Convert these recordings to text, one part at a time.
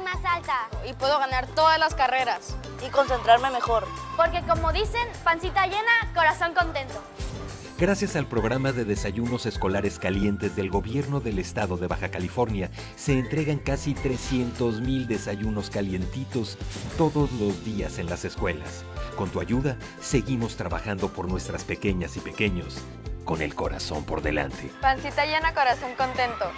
más alta. Y puedo ganar todas las carreras. Y concentrarme mejor. Porque como dicen, pancita llena, corazón contento. Gracias al programa de desayunos escolares calientes del gobierno del estado de Baja California, se entregan casi 300 mil desayunos calientitos todos los días en las escuelas. Con tu ayuda, seguimos trabajando por nuestras pequeñas y pequeños, con el corazón por delante. Pancita llena, corazón contento.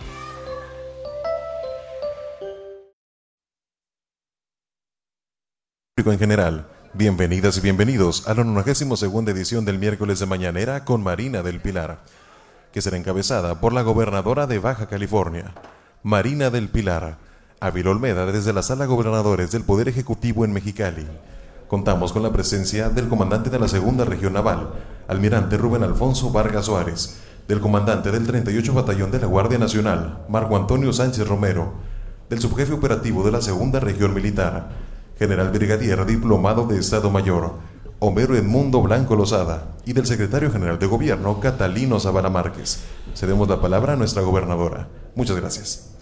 En general, bienvenidas y bienvenidos a la 92 edición del miércoles de mañanera con Marina del Pilar, que será encabezada por la gobernadora de Baja California, Marina del Pilar, Ávil Olmeda desde la Sala Gobernadores del Poder Ejecutivo en Mexicali. Contamos con la presencia del comandante de la Segunda Región Naval, almirante Rubén Alfonso Vargas Suárez, del comandante del 38 Batallón de la Guardia Nacional, Marco Antonio Sánchez Romero, del subjefe operativo de la Segunda Región Militar, general brigadier diplomado de Estado Mayor, Homero Edmundo Blanco Lozada, y del secretario general de Gobierno, Catalino Zavala Márquez. Cedemos la palabra a nuestra gobernadora. Muchas gracias.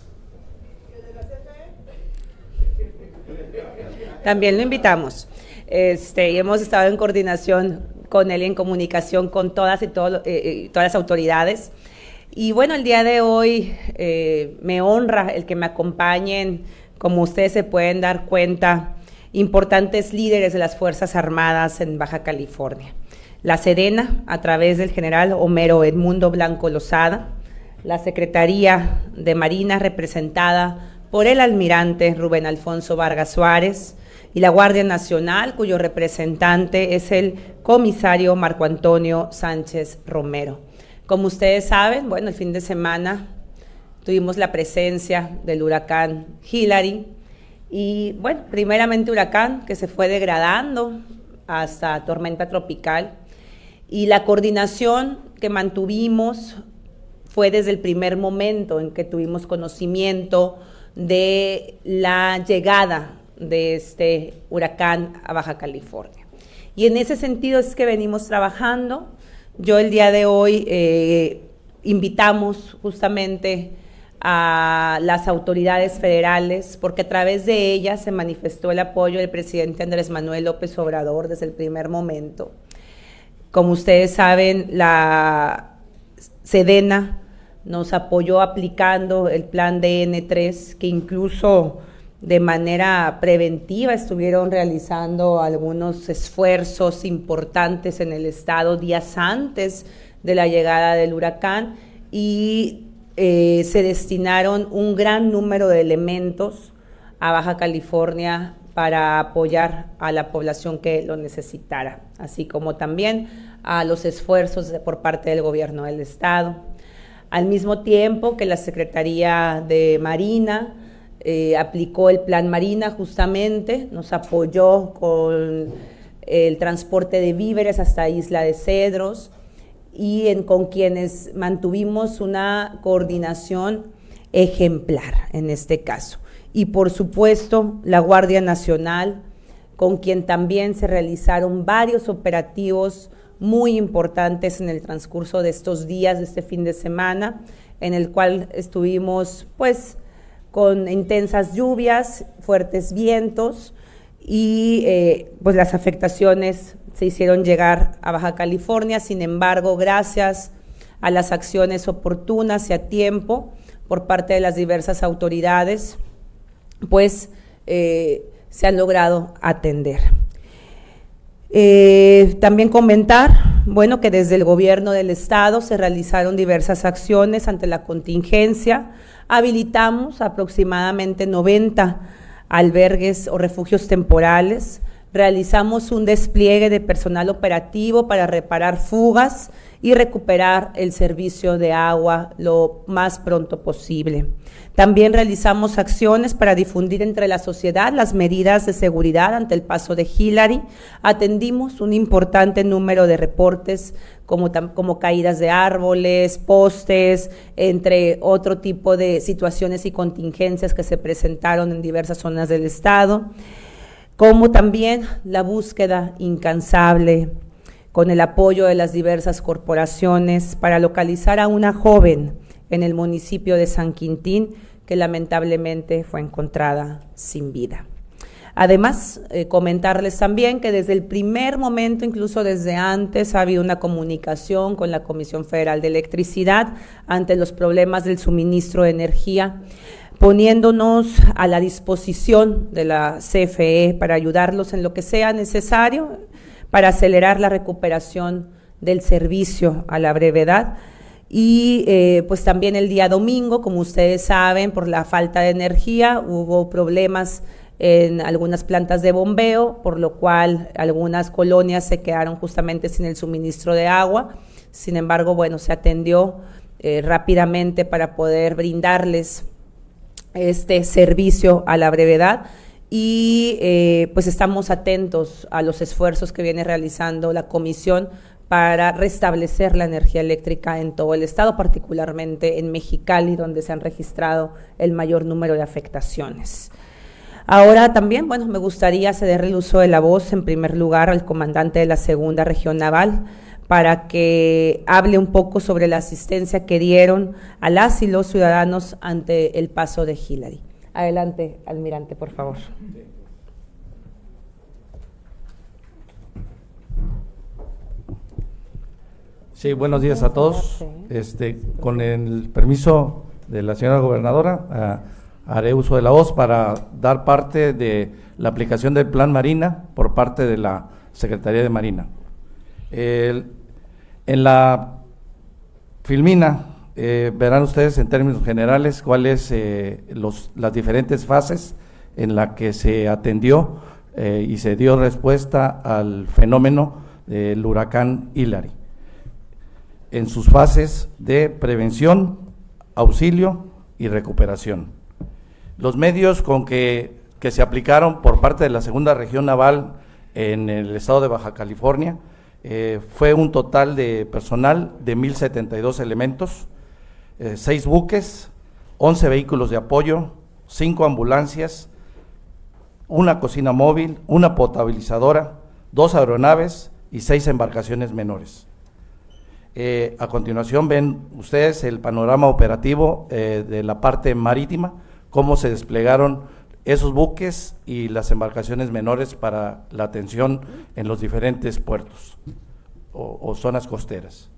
También lo invitamos. Este, y hemos estado en coordinación con él y en comunicación con todas y eh, eh, todas las autoridades. Y bueno, el día de hoy eh, me honra el que me acompañen, como ustedes se pueden dar cuenta, importantes líderes de las Fuerzas Armadas en Baja California. La Sedena, a través del general Homero Edmundo Blanco Lozada, la Secretaría de Marina, representada por el almirante Rubén Alfonso Vargas Suárez, y la Guardia Nacional, cuyo representante es el comisario Marco Antonio Sánchez Romero. Como ustedes saben, bueno, el fin de semana tuvimos la presencia del huracán Hillary, y bueno, primeramente huracán que se fue degradando hasta tormenta tropical. Y la coordinación que mantuvimos fue desde el primer momento en que tuvimos conocimiento de la llegada de este huracán a Baja California. Y en ese sentido es que venimos trabajando. Yo el día de hoy eh, invitamos justamente a las autoridades federales, porque a través de ellas se manifestó el apoyo del presidente Andrés Manuel López Obrador desde el primer momento. Como ustedes saben, la Sedena nos apoyó aplicando el plan DN3, que incluso de manera preventiva estuvieron realizando algunos esfuerzos importantes en el estado días antes de la llegada del huracán y eh, se destinaron un gran número de elementos a Baja California para apoyar a la población que lo necesitara, así como también a los esfuerzos por parte del gobierno del Estado. Al mismo tiempo que la Secretaría de Marina eh, aplicó el Plan Marina justamente, nos apoyó con el transporte de víveres hasta Isla de Cedros, y con quienes mantuvimos una coordinación ejemplar en este caso. Y por supuesto, la Guardia Nacional, con quien también se realizaron varios operativos muy importantes en el transcurso de estos días, de este fin de semana, en el cual estuvimos pues con intensas lluvias, fuertes vientos y eh, pues las afectaciones se hicieron llegar a Baja California. Sin embargo, gracias a las acciones oportunas y a tiempo por parte de las diversas autoridades, pues eh, se han logrado atender. Eh, también comentar, bueno, que desde el gobierno del estado se realizaron diversas acciones ante la contingencia. Habilitamos aproximadamente 90 albergues o refugios temporales. Realizamos un despliegue de personal operativo para reparar fugas y recuperar el servicio de agua lo más pronto posible. También realizamos acciones para difundir entre la sociedad las medidas de seguridad ante el paso de Hillary. Atendimos un importante número de reportes como, como caídas de árboles, postes, entre otro tipo de situaciones y contingencias que se presentaron en diversas zonas del estado como también la búsqueda incansable con el apoyo de las diversas corporaciones para localizar a una joven en el municipio de San Quintín que lamentablemente fue encontrada sin vida. Además, eh, comentarles también que desde el primer momento, incluso desde antes, ha habido una comunicación con la Comisión Federal de Electricidad ante los problemas del suministro de energía, poniéndonos a la disposición de la CFE para ayudarlos en lo que sea necesario para acelerar la recuperación del servicio a la brevedad. Y eh, pues también el día domingo, como ustedes saben, por la falta de energía hubo problemas en algunas plantas de bombeo, por lo cual algunas colonias se quedaron justamente sin el suministro de agua. Sin embargo, bueno, se atendió eh, rápidamente para poder brindarles este servicio a la brevedad y eh, pues estamos atentos a los esfuerzos que viene realizando la comisión para restablecer la energía eléctrica en todo el estado, particularmente en Mexicali, donde se han registrado el mayor número de afectaciones. Ahora también, bueno, me gustaría ceder el uso de la voz en primer lugar al comandante de la Segunda Región Naval para que hable un poco sobre la asistencia que dieron a las y los ciudadanos ante el paso de Hillary. Adelante, almirante, por favor. Sí, buenos días a todos. Este, con el permiso de la señora gobernadora, haré uso de la voz para dar parte de la aplicación del Plan Marina por parte de la Secretaría de Marina. en la filmina eh, verán ustedes en términos generales cuáles eh, las diferentes fases en las que se atendió eh, y se dio respuesta al fenómeno del huracán Hillary en sus fases de prevención, auxilio y recuperación. Los medios con que, se aplicaron por parte de la Segunda Región Naval en el estado de Baja California eh, fue un total de personal de 1.072 elementos, eh, seis buques, 11 vehículos de apoyo, cinco ambulancias, una cocina móvil, una potabilizadora, dos aeronaves y seis embarcaciones menores. Eh, a continuación ven ustedes el panorama operativo de la parte marítima cómo se desplegaron esos buques y las embarcaciones menores para la atención en los diferentes puertos o, zonas costeras.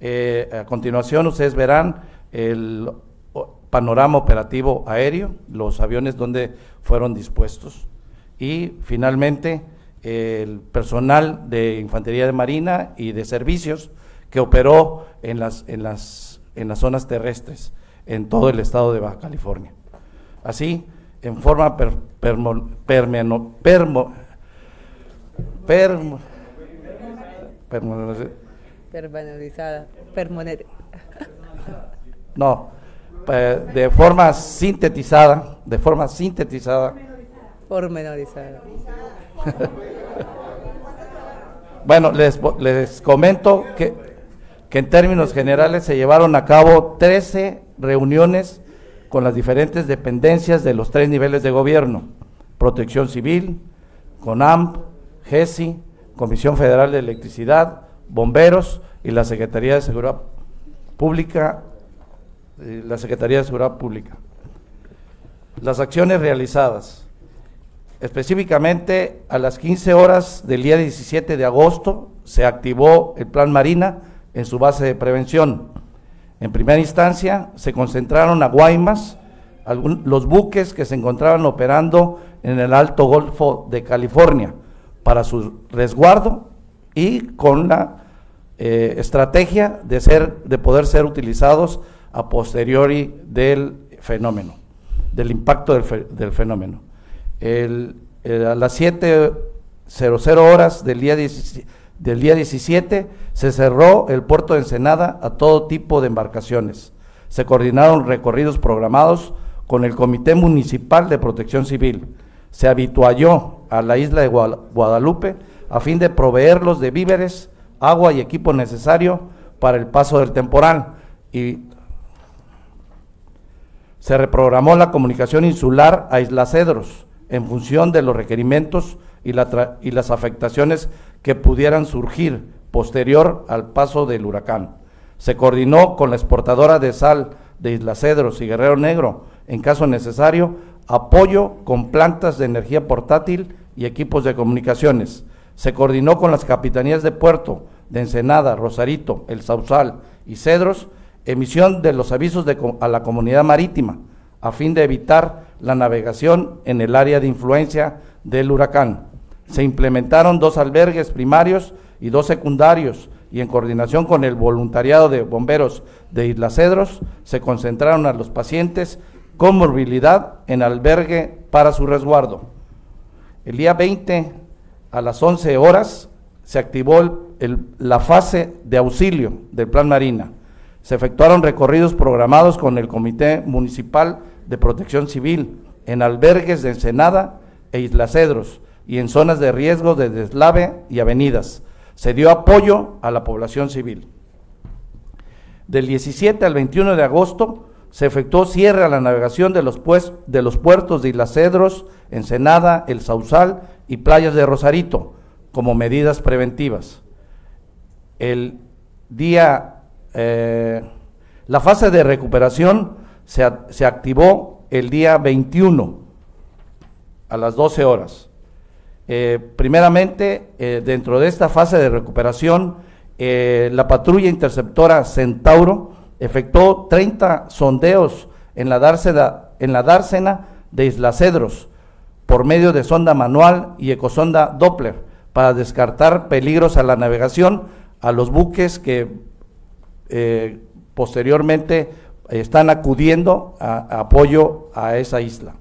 Eh, a continuación ustedes verán el panorama operativo aéreo, los aviones donde fueron dispuestos y finalmente el personal de Infantería de Marina y de servicios que operó en las, en las, en las zonas terrestres en todo el estado de Baja California. Así, en forma per, permo, permo, permo, permo, no, de forma sintetizada, de forma sintetizada. Pormenorizada. bueno, les, les comento que, que en términos generales se llevaron a cabo 13 reuniones con las diferentes dependencias de los tres niveles de gobierno, Protección Civil, CONAMP, GESI, Comisión Federal de Electricidad, Bomberos y la Secretaría de Seguridad Pública, eh, la Secretaría de Seguridad Pública. Las acciones realizadas. Específicamente a las 15 horas del día 17 de agosto se activó el Plan Marina en su base de prevención en primera instancia se concentraron a Guaymas, los buques que se encontraban operando en el Alto Golfo de California para su resguardo y con la eh, estrategia de, ser, de poder ser utilizados a posteriori del fenómeno, del impacto del, fenómeno. a las 7.00 horas del día 17 del día 17 se cerró el puerto de Ensenada a todo tipo de embarcaciones. Se coordinaron recorridos programados con el Comité Municipal de Protección Civil. Se habitualló a la isla de Guadalupe a fin de proveerlos de víveres, agua y equipo necesario para el paso del temporal. Y se reprogramó la comunicación insular a Isla Cedros en función de los requerimientos y, las afectaciones que pudieran surgir posterior al paso del huracán. Se coordinó con la exportadora de sal de Isla Cedros y Guerrero Negro en caso necesario, apoyo con plantas de energía portátil y equipos de comunicaciones. Se coordinó con las capitanías de puerto de Ensenada, Rosarito, El Sausal y Cedros, emisión de los avisos de, a la comunidad marítima, a fin de evitar la navegación en el área de influencia del huracán. Se implementaron dos albergues primarios y dos secundarios y en coordinación con el voluntariado de bomberos de Isla Cedros se concentraron a los pacientes con movilidad en albergue para su resguardo. El día 20 a las 11 horas se activó la fase de auxilio del Plan Marina. Se efectuaron recorridos programados con el Comité Municipal de Protección Civil en albergues de Ensenada e Isla Cedros y en zonas de riesgo de deslave y avenidas. Se dio apoyo a la población civil. Del 17 al 21 de agosto se efectuó cierre a la navegación de los, pues, de los puertos de Isla Cedros, Ensenada, El Sausal y playas de Rosarito como medidas preventivas. El día, eh, la fase de recuperación se, se activó el día 21 a las 12 horas. Eh, primeramente, eh, dentro de esta fase de recuperación, la patrulla interceptora Centauro efectuó 30 sondeos en la, dársena, en la dársena de Isla Cedros por medio de sonda manual y ecosonda Doppler para descartar peligros a la navegación a los buques que posteriormente están acudiendo a apoyo a esa isla.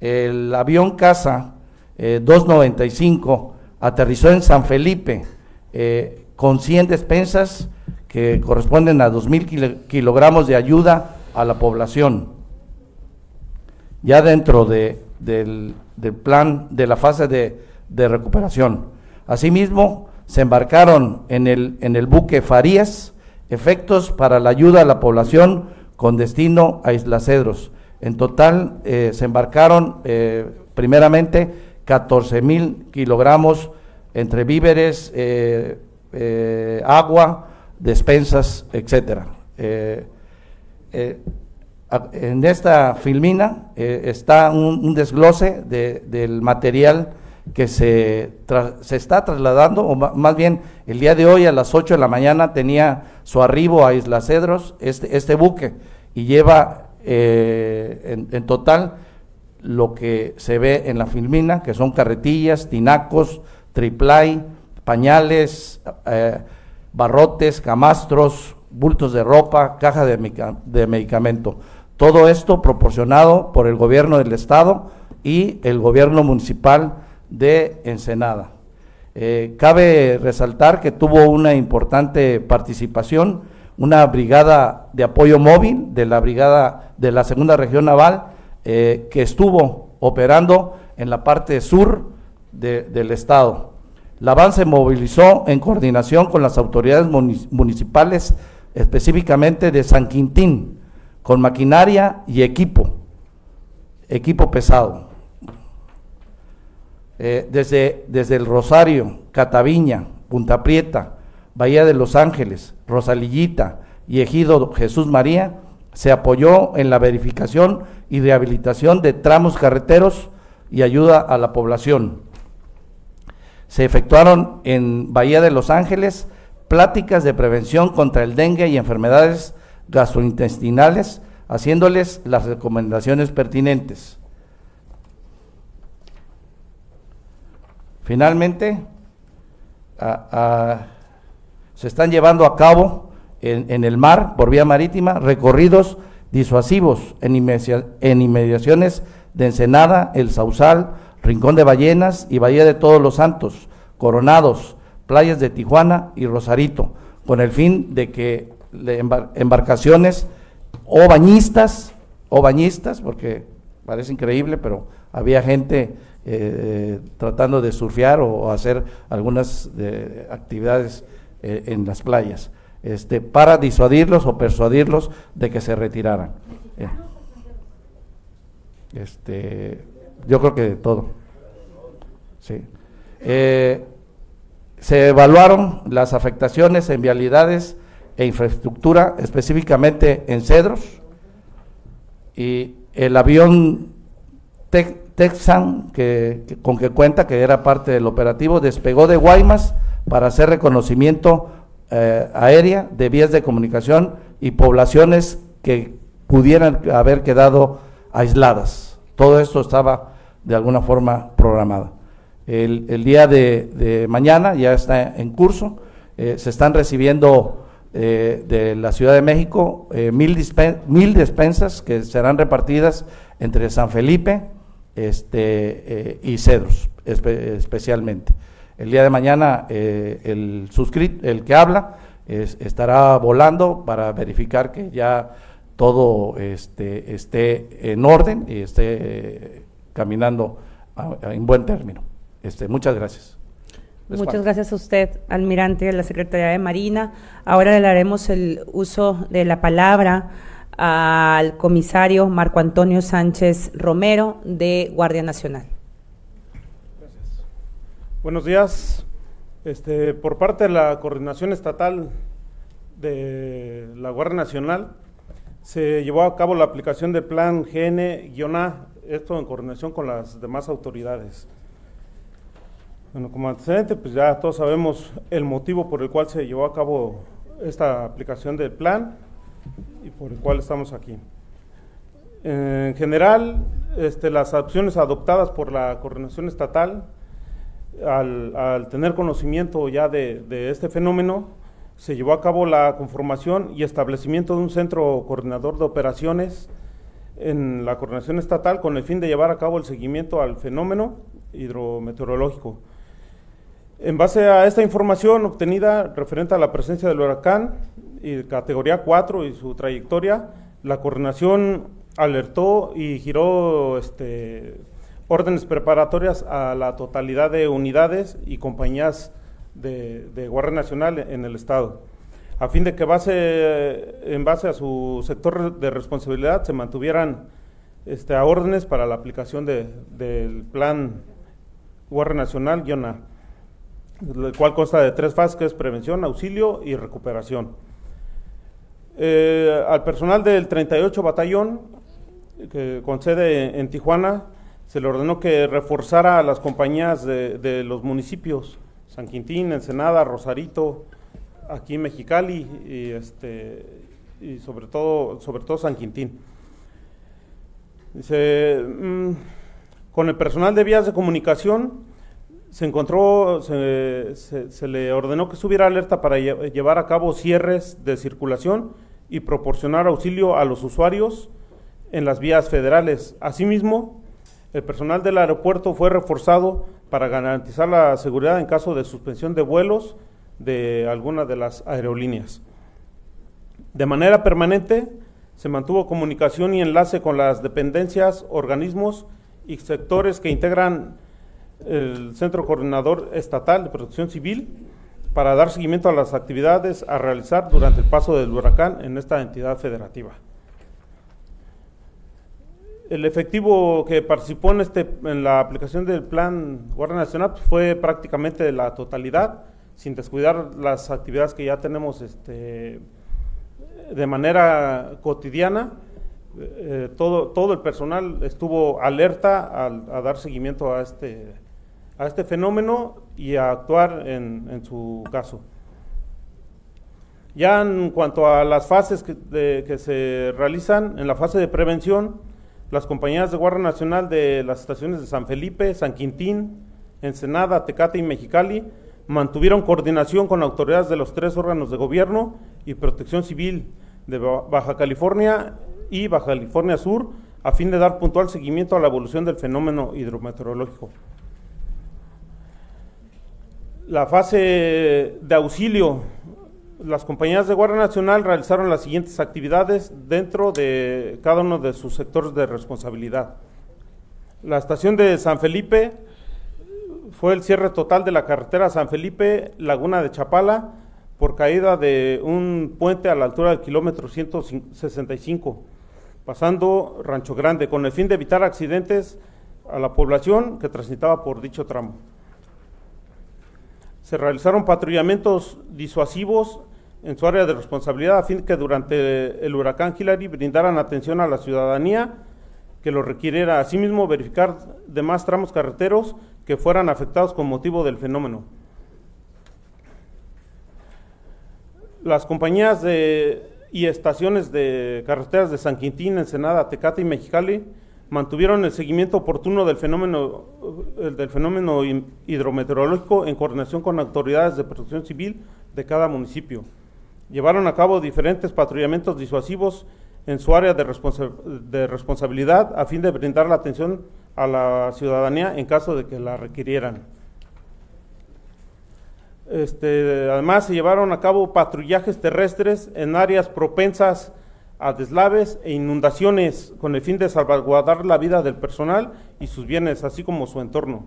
El avión caza 295 eh, aterrizó en San Felipe eh, con 100 despensas que corresponden a 2.000 kilogramos de ayuda a la población. Ya dentro de, del, plan de la fase de, recuperación. Asimismo, se embarcaron en el buque Farías efectos para la ayuda a la población con destino a Isla Cedros. En total eh, se embarcaron primeramente 14 mil kilogramos entre víveres, eh, eh, agua, despensas, etcétera. Eh, en esta filmina está un, desglose del material que se, se está trasladando, o más bien el día de hoy a las 8 de la mañana tenía su arribo a Isla Cedros, este, este buque, y lleva en, en total lo que se ve en la filmina, que son carretillas, tinacos, triplay, pañales, eh, barrotes, camastros, bultos de ropa, caja de, de medicamento. Todo esto proporcionado por el gobierno del estado y el gobierno municipal de Ensenada. Eh, cabe resaltar que tuvo una importante participación una brigada de apoyo móvil de la brigada de la segunda región naval eh, que estuvo operando en la parte sur del estado. La BAN se movilizó en coordinación con las autoridades municipales, específicamente de San Quintín, con maquinaria y equipo, equipo pesado. Eh, desde, desde el Rosario, Cataviña, Punta Prieta, Bahía de Los Ángeles, Rosalillita y Ejido Jesús María, se apoyó en la verificación y rehabilitación de tramos carreteros y ayuda a la población. Se efectuaron en Bahía de Los Ángeles pláticas de prevención contra el dengue y enfermedades gastrointestinales, haciéndoles las recomendaciones pertinentes. Finalmente, se están llevando a cabo en, el mar, por vía marítima, recorridos disuasivos en, inmediaciones de Ensenada, El Sausal, Rincón de Ballenas y Bahía de Todos los Santos, Coronados, playas de Tijuana y Rosarito, con el fin de que embarcaciones o bañistas, o bañistas, porque parece increíble, pero había gente eh, tratando de surfear o, hacer algunas eh, actividades eh, en las playas este, para disuadirlos o persuadirlos de que se retiraran. Este, yo creo que de todo. Sí. Se evaluaron las afectaciones en vialidades e infraestructura, específicamente en Cedros, y el avión Texan, que, con que cuenta, que era parte del operativo, despegó de Guaymas para hacer reconocimiento eh, aérea de vías de comunicación y poblaciones que pudieran haber quedado aisladas. Todo esto estaba de alguna forma programado. El, día de, mañana ya está en curso, eh, se están recibiendo eh, de la Ciudad de México mil, mil despensas que serán repartidas entre San Felipe este, y Cedros especialmente. El día de mañana eh, el suscrito, el que habla, estará volando para verificar que ya todo este, esté en orden y esté eh, caminando en buen término. Este, muchas gracias. Muchas gracias a usted, almirante de la Secretaría de Marina. Ahora le daremos el uso de la palabra al comisario Marco Antonio Sánchez Romero de Guardia Nacional. Buenos días. Este, por parte de la Coordinación Estatal de la Guardia Nacional, se llevó a cabo la aplicación del plan GN-A, esto en coordinación con las demás autoridades. Bueno, como antecedente, pues ya todos sabemos el motivo por el cual se llevó a cabo esta aplicación del plan y por el cual estamos aquí. En general, este, las opciones adoptadas por la Coordinación Estatal al, tener conocimiento ya de, este fenómeno, se llevó a cabo la conformación y establecimiento de un centro coordinador de operaciones en la coordinación estatal con el fin de llevar a cabo el seguimiento al fenómeno hidrometeorológico. En base a esta información obtenida referente a la presencia del huracán y categoría 4 y su trayectoria, la coordinación alertó y giró este, órdenes preparatorias a la totalidad de unidades y compañías de, Guardia Nacional en el Estado, a fin de que base, en base a su sector de responsabilidad se mantuvieran este, a órdenes para la aplicación del plan Guardia Nacional-A, el cual consta de tres fases, que es prevención, auxilio y recuperación. Eh, al personal del 38 Batallón, que con sede en Tijuana, se le ordenó que reforzara a las compañías de, los municipios, San Quintín, Ensenada, Rosarito, aquí en Mexicali y, este, y sobre, todo, sobre todo San Quintín. Mm, con el personal de vías de comunicación se encontró, se, se, le ordenó que subiera alerta para llevar a cabo cierres de circulación y proporcionar auxilio a los usuarios en las vías federales. Asimismo, el personal del aeropuerto fue reforzado para garantizar la seguridad en caso de suspensión de vuelos de alguna de las aerolíneas. De manera permanente se mantuvo comunicación y enlace con las dependencias, organismos y sectores que integran el Centro Coordinador Estatal de Protección Civil para dar seguimiento a las actividades a realizar durante el paso del huracán en esta entidad federativa el efectivo que participó en, este, en la aplicación del plan Guardia Nacional pues, fue prácticamente la totalidad, sin descuidar las actividades que ya tenemos este, de manera cotidiana. Eh, todo, todo el personal estuvo alerta a dar seguimiento a este, a este fenómeno y a actuar en, su caso. Ya en cuanto a las fases que, que se realizan, en la fase de prevención, las compañías de Guardia Nacional de las estaciones de San Felipe, San Quintín, Ensenada, Tecate y Mexicali mantuvieron coordinación con autoridades de los tres órganos de gobierno y protección civil de Baja California y Baja California Sur a fin de dar puntual seguimiento a la evolución del fenómeno hidrometeorológico. La fase de auxilio las compañías de Guardia Nacional realizaron las siguientes actividades dentro de cada uno de sus sectores de responsabilidad. La estación de San Felipe fue el cierre total de la carretera San Felipe, Laguna de Chapala, por caída de un puente a la altura del kilómetro 165, pasando Rancho Grande, con el fin de evitar accidentes a la población que transitaba por dicho tramo. Se realizaron patrullamientos disuasivos en su área de responsabilidad a fin que durante el huracán Hillary brindaran atención a la ciudadanía que lo requiriera. Asimismo, verificar demás tramos carreteros que fueran afectados con motivo del fenómeno. Las compañías de, y estaciones de carreteras de San Quintín, Ensenada, Tecate y Mexicali mantuvieron el seguimiento oportuno del fenómeno, del fenómeno hidrometeorológico en coordinación con autoridades de protección civil de cada municipio. Llevaron a cabo diferentes patrullamientos disuasivos en su área de, de responsabilidad a fin de brindar la atención a la ciudadanía en caso de que la requirieran. Este, además, se llevaron a cabo patrullajes terrestres en áreas propensas a deslaves e inundaciones con el fin de salvaguardar la vida del personal y sus bienes, así como su entorno.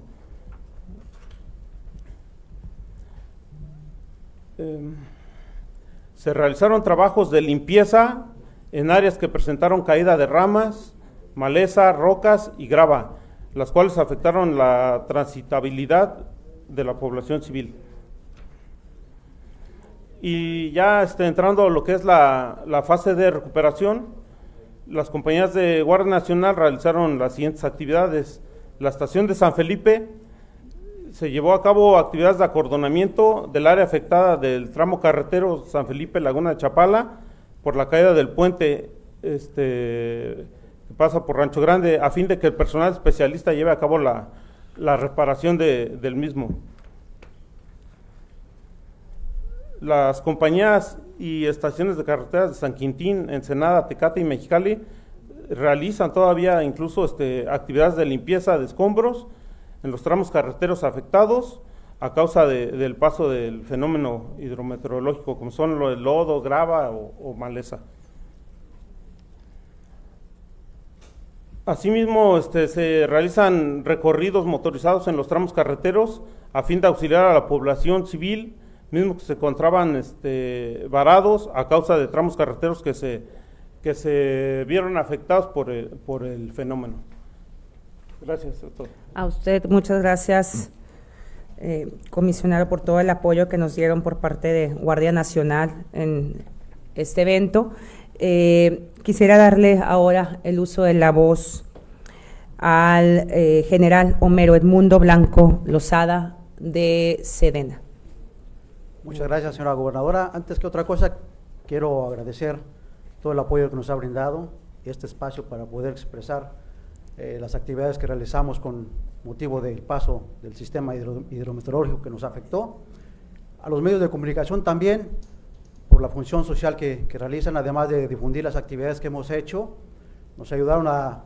Em, se realizaron trabajos de limpieza en áreas que presentaron caída de ramas, maleza, rocas y grava, las cuales afectaron la transitabilidad de la población civil. Y ya este, entrando a lo que es la, la, fase de recuperación, las compañías de Guardia Nacional realizaron las siguientes actividades. La estación de San Felipe se llevó a cabo actividades de acordonamiento del área afectada del tramo carretero San Felipe Laguna de Chapala por la caída del puente este, que pasa por Rancho Grande a fin de que el personal especialista lleve a cabo la, la reparación de, del mismo las compañías y estaciones de carreteras de San Quintín, Ensenada, Tecate y Mexicali realizan todavía incluso este, actividades de limpieza de escombros en los tramos carreteros afectados a causa del paso del fenómeno hidrometeorológico, como son lo del lodo, grava o, maleza. Asimismo, este, se realizan recorridos motorizados en los tramos carreteros a fin de auxiliar a la población civil mismos que se encontraban este, varados a causa de tramos carreteros que se, que se vieron afectados por el, por el fenómeno. Gracias, doctor. A usted, muchas gracias, eh, comisionado, por todo el apoyo que nos dieron por parte de Guardia Nacional en este evento. Eh, quisiera darle ahora el uso de la voz al eh, general Homero Edmundo Blanco Lozada de Sedena. Muchas gracias, señora gobernadora. Antes que otra cosa, quiero agradecer todo el apoyo que nos ha brindado y este espacio para poder expresar eh, las actividades que realizamos con motivo del paso del sistema hidrometeorológico que nos afectó. A los medios de comunicación también, por la función social que, realizan, además de difundir las actividades que hemos hecho, nos ayudaron a,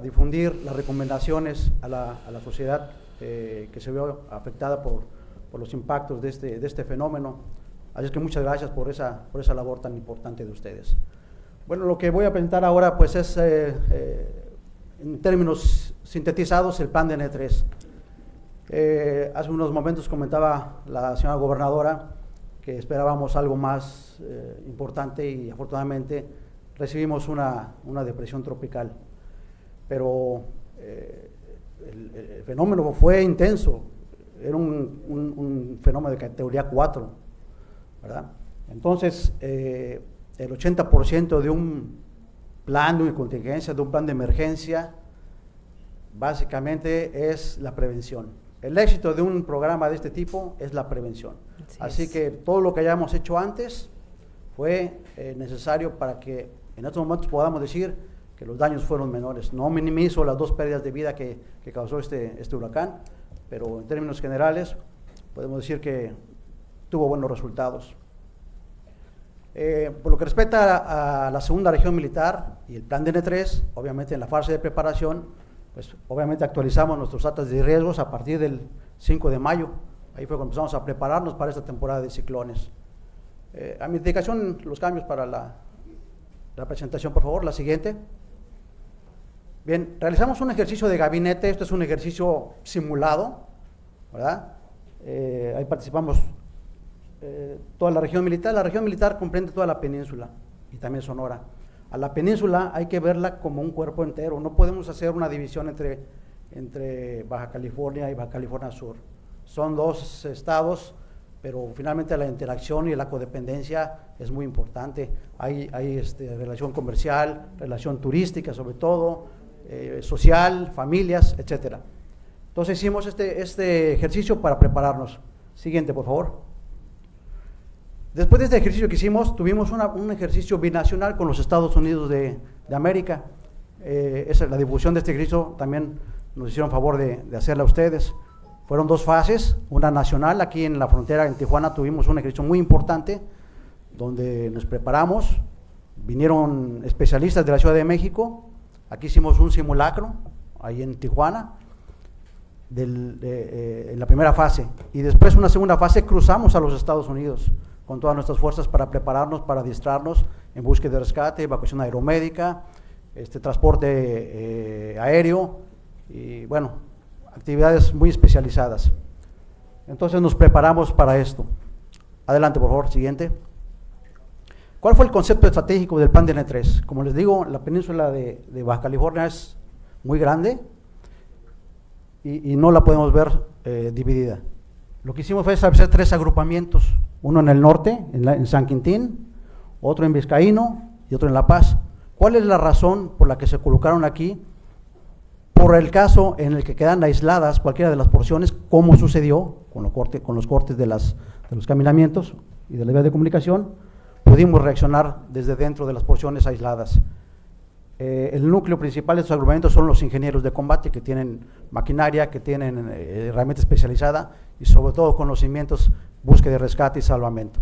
difundir las recomendaciones a la, sociedad eh, que se vio afectada por por los impactos de este, de este fenómeno. Así es que muchas gracias por esa, por esa labor tan importante de ustedes. Bueno, lo que voy a presentar ahora pues es, eh, eh, en términos sintetizados, el plan de N3. Eh, hace unos momentos comentaba la señora gobernadora que esperábamos algo más importante y afortunadamente recibimos una, una depresión tropical. Pero el fenómeno fue intenso, era un, fenómeno de categoría 4, ¿verdad? Entonces, eh, el 80% de un plan de contingencia, de un plan de emergencia, básicamente es la prevención. El éxito de un programa de este tipo es la prevención. Así, que todo lo que hayamos hecho antes fue eh, necesario para que en estos momentos podamos decir que los daños fueron menores. No minimizo las dos pérdidas de vida que, que causó este, este huracán, pero en términos generales podemos decir que tuvo buenos resultados. Eh, por lo que respecta a, la segunda región militar y el plan DN3, obviamente en la fase de preparación, pues obviamente actualizamos nuestros datos de riesgos a partir del 5 de mayo. Ahí fue cuando empezamos a prepararnos para esta temporada de ciclones. Eh, a mi indicación, los cambios para la, la presentación, por favor, la siguiente. Bien, realizamos un ejercicio de gabinete, esto es un ejercicio simulado, ¿verdad? Eh, ahí participamos eh, toda la región militar. La región militar comprende toda la península y también Sonora. A la península hay que verla como un cuerpo entero, no podemos hacer una división entre, entre Baja California y Baja California Sur. Son dos estados, pero finalmente la interacción y la codependencia es muy importante. Hay, hay este, relación comercial, relación turística sobre todo, eh, social, familias, etcétera. Entonces hicimos este, este ejercicio para prepararnos. Siguiente, por favor. Después de este ejercicio que hicimos, tuvimos una- un ejercicio binacional con los Estados Unidos de, de América. Eh, esa, la difusión de este ejercicio también nos hicieron favor de, de hacerla a ustedes. Fueron dos fases, una nacional, aquí en la frontera en Tijuana tuvimos un ejercicio muy importante, donde nos preparamos, vinieron especialistas de la Ciudad de México, aquí hicimos un simulacro, ahí en Tijuana, de, eh, en la primera fase. Y después, una segunda fase, cruzamos a los Estados Unidos con todas nuestras fuerzas para prepararnos, para adiestrarnos en búsqueda de rescate, evacuación aeromédica, este, transporte eh, aéreo y, bueno, actividades muy especializadas. Entonces nos preparamos para esto. Adelante, por favor, siguiente. ¿Cuál fue el concepto estratégico del plan DN3? Como les digo, la península de, de Baja California es muy grande, y, y no la podemos ver eh, dividida. Lo que hicimos fue establecer tres agrupamientos, uno en el norte, en, la- en San Quintín, otro en Vizcaíno y otro en La Paz. ¿Cuál es la razón por la que se colocaron aquí? Por el caso en el que quedan aisladas cualquiera de las porciones, como sucedió con, lo corte- con los cortes de, las, de los caminamientos y de la vía de comunicación, pudimos reaccionar desde dentro de las porciones aisladas. Eh, el núcleo principal de estos agrupamientos son los ingenieros de combate que tienen maquinaria, que tienen eh, herramienta especializada y sobre todo conocimientos, búsqueda de rescate y salvamento.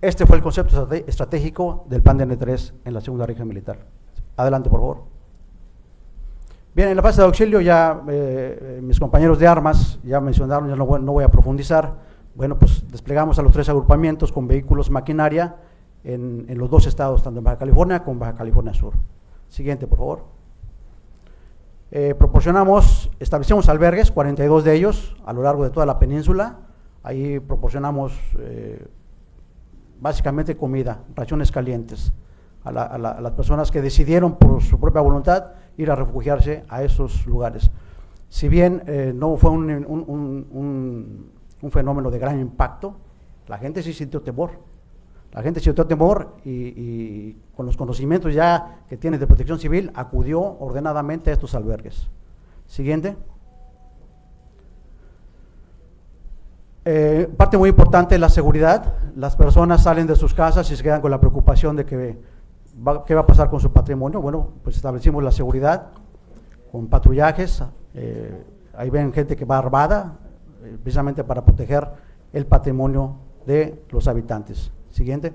Este fue el concepto estratégico del plan DN3 en la segunda región militar. Adelante, por favor. Bien, en la fase de auxilio ya eh, mis compañeros de armas ya mencionaron, ya no no voy a profundizar. Bueno, pues desplegamos a los tres agrupamientos con vehículos, maquinaria en, los dos estados, tanto en Baja California como en Baja California Sur. Siguiente, por favor. Eh, proporcionamos, establecemos albergues, 42 de ellos a lo largo de toda la península. Ahí proporcionamos eh, básicamente comida, raciones calientes a, la- a la- a las personas que decidieron por su propia voluntad ir a refugiarse a esos lugares. Si bien eh, no fue un- un fenómeno de gran impacto, la gente sí sintió temor. La gente sintió temor y, con los conocimientos ya que tiene de protección civil acudió ordenadamente a estos albergues. Siguiente. Eh, parte muy importante es la seguridad. Las personas salen de sus casas y se quedan con la preocupación de que va- qué va a pasar con su patrimonio. Bueno, pues establecimos la seguridad con patrullajes. eh, ahí ven gente que va armada precisamente para proteger el patrimonio de los habitantes. Siguiente.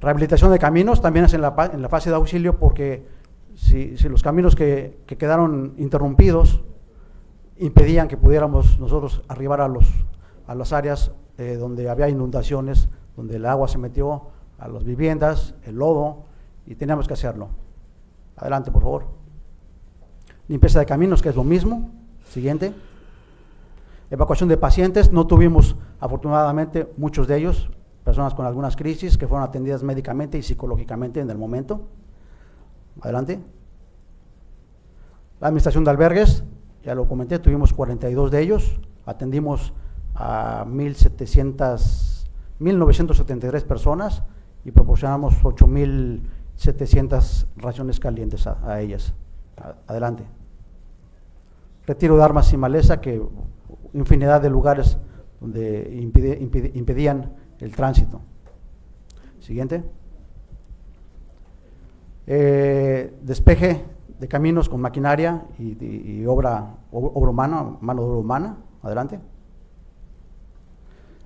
Rehabilitación de caminos también es en la, fase de auxilio porque si, los caminos que, que quedaron interrumpidos impedían que pudiéramos nosotros arribar a las áreas eh, donde había inundaciones, donde el agua se metió a las viviendas, el lodo, y teníamos que hacerlo. Adelante, por favor. Limpieza de caminos, que es lo mismo. Siguiente. Evacuación de pacientes, no tuvimos afortunadamente muchos de ellos, personas con algunas crisis que fueron atendidas médicamente y psicológicamente en el momento. Adelante. La administración de albergues, ya lo comenté, tuvimos 42 de ellos, atendimos a 1.700, 1.973 personas y proporcionamos 8.700 raciones calientes a, ellas. Adelante. Retiro de armas y maleza, que infinidad de lugares donde impedían el tránsito. Siguiente. Eh, despeje de caminos con maquinaria y, obra, ob- obra humana, mano de obra humana. Adelante.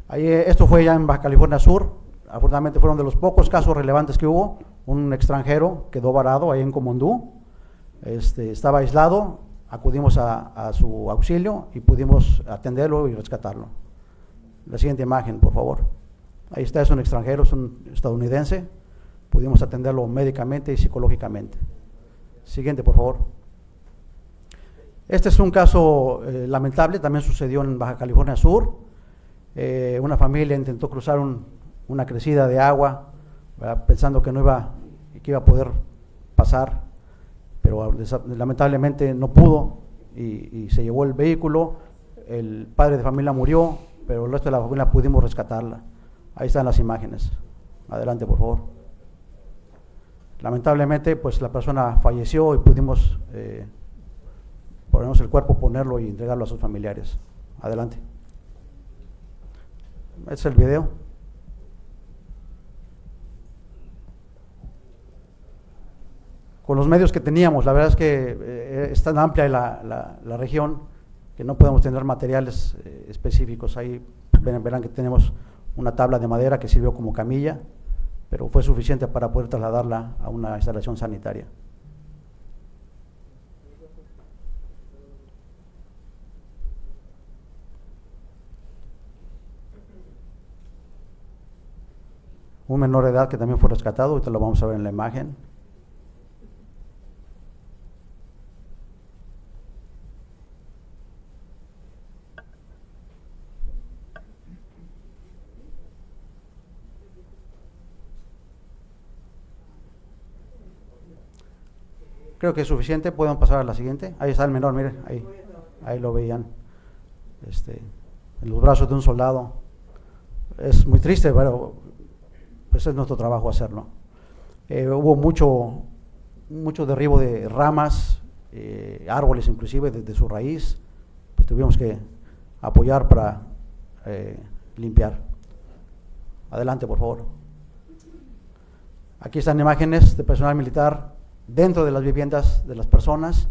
Ahí, eh, esto fue ya en Baja California Sur. Afortunadamente fueron de los pocos casos relevantes que hubo. Un extranjero quedó varado ahí en Comondú. Este, estaba aislado. Acudimos a, su auxilio y pudimos atenderlo y rescatarlo. La siguiente imagen, por favor. Ahí está, es un extranjero, es un estadounidense. Pudimos atenderlo médicamente y psicológicamente. Siguiente, por favor. Este es un caso eh, lamentable, también sucedió en Baja California Sur. Eh, una familia intentó cruzar un- una crecida de agua, pensando que no iba, que iba a poder pasar, pero lamentablemente no pudo y, se llevó el vehículo. El padre de familia murió, pero el resto de la familia pudimos rescatarla. Ahí están las imágenes. Adelante, por favor. Lamentablemente, pues la persona falleció y pudimos eh, el cuerpo, ponerlo y entregarlo a sus familiares. Adelante. Es el video. Con los medios que teníamos, la verdad es que eh, es tan amplia la, la, región que no podemos tener materiales eh, específicos. Ahí ven, verán que tenemos una tabla de madera que sirvió como camilla, pero fue suficiente para poder trasladarla a una instalación sanitaria. Un menor de edad que también fue rescatado, ahorita lo vamos a ver en la imagen. Creo que es suficiente, pueden pasar a la siguiente. Ahí está el menor, miren, ahí, ahí lo veían. Este, en los brazos de un soldado. Es muy triste, pero pues es nuestro trabajo hacerlo. Eh, hubo mucho, mucho derribo de ramas, eh, árboles inclusive desde su raíz, pues tuvimos que apoyar para eh, limpiar. Adelante, por favor. Aquí están imágenes de personal militar dentro de las viviendas de las personas,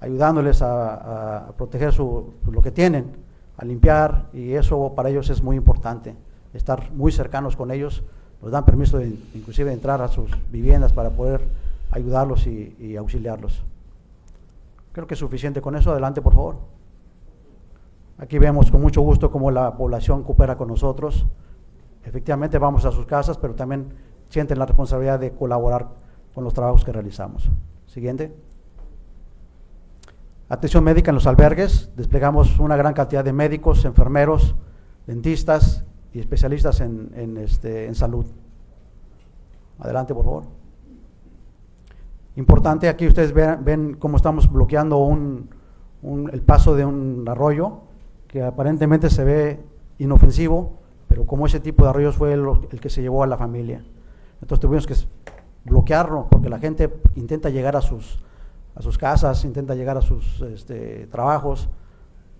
ayudándoles a, a proteger su, lo que tienen, a limpiar, y eso para ellos es muy importante, estar muy cercanos con ellos, nos dan permiso de inclusive entrar a sus viviendas para poder ayudarlos y, y auxiliarlos. Creo que es suficiente con eso, adelante por favor. Aquí vemos con mucho gusto cómo la población coopera con nosotros. Efectivamente vamos a sus casas, pero también sienten la responsabilidad de colaborar con los trabajos que realizamos. Siguiente. Atención médica en los albergues. Desplegamos una gran cantidad de médicos, enfermeros, dentistas y especialistas en, en, este, en salud. Adelante, por favor. Importante, aquí ustedes ven, ven cómo estamos bloqueando un, un, el paso de un arroyo que aparentemente se ve inofensivo, pero como ese tipo de arroyos fue el, el que se llevó a la familia. Entonces tuvimos que bloquearlo, porque la gente intenta llegar a sus, a sus casas, intenta llegar a sus este, trabajos,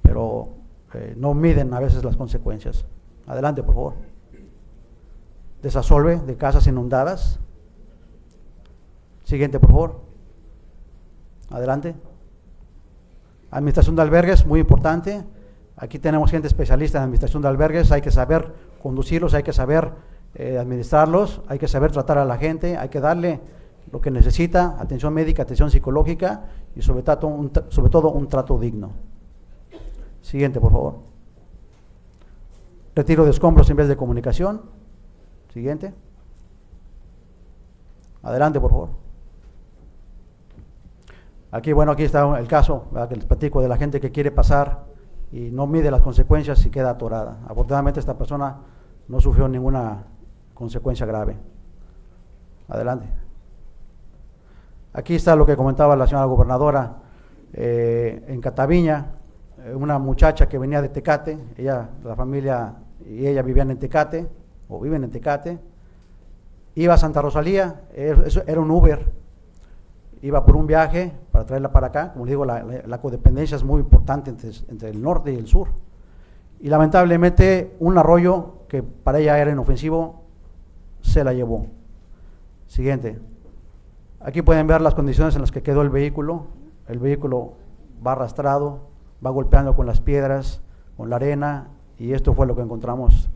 pero eh, no miden a veces las consecuencias. Adelante, por favor. Desasolve de casas inundadas. Siguiente, por favor. Adelante. Administración de albergues, muy importante. Aquí tenemos gente especialista en administración de albergues, hay que saber conducirlos, hay que saber eh, administrarlos, hay que saber tratar a la gente, hay que darle lo que necesita, atención médica, atención psicológica y sobre todo un, sobre todo un trato digno. Siguiente, por favor. Retiro de escombros en vez de comunicación. Siguiente. Adelante, por favor. Aquí, bueno, aquí está el caso ¿verdad? que les platico de la gente que quiere pasar y no mide las consecuencias y queda atorada. Afortunadamente esta persona no sufrió ninguna consecuencia grave. Adelante. Aquí está lo que comentaba la señora gobernadora. Eh, en Cataviña, eh, una muchacha que venía de Tecate, ella, la familia y ella vivían en Tecate, o viven en Tecate, iba a Santa Rosalía, era un Uber, iba por un viaje para traerla para acá, como digo, la, codependencia es muy importante entre, el norte y el sur, y lamentablemente un arroyo que para ella era inofensivo, se la llevó. Siguiente. Aquí pueden ver las condiciones en las que quedó el vehículo. El vehículo va arrastrado, va golpeando con las piedras, con la arena, y esto fue lo que encontramos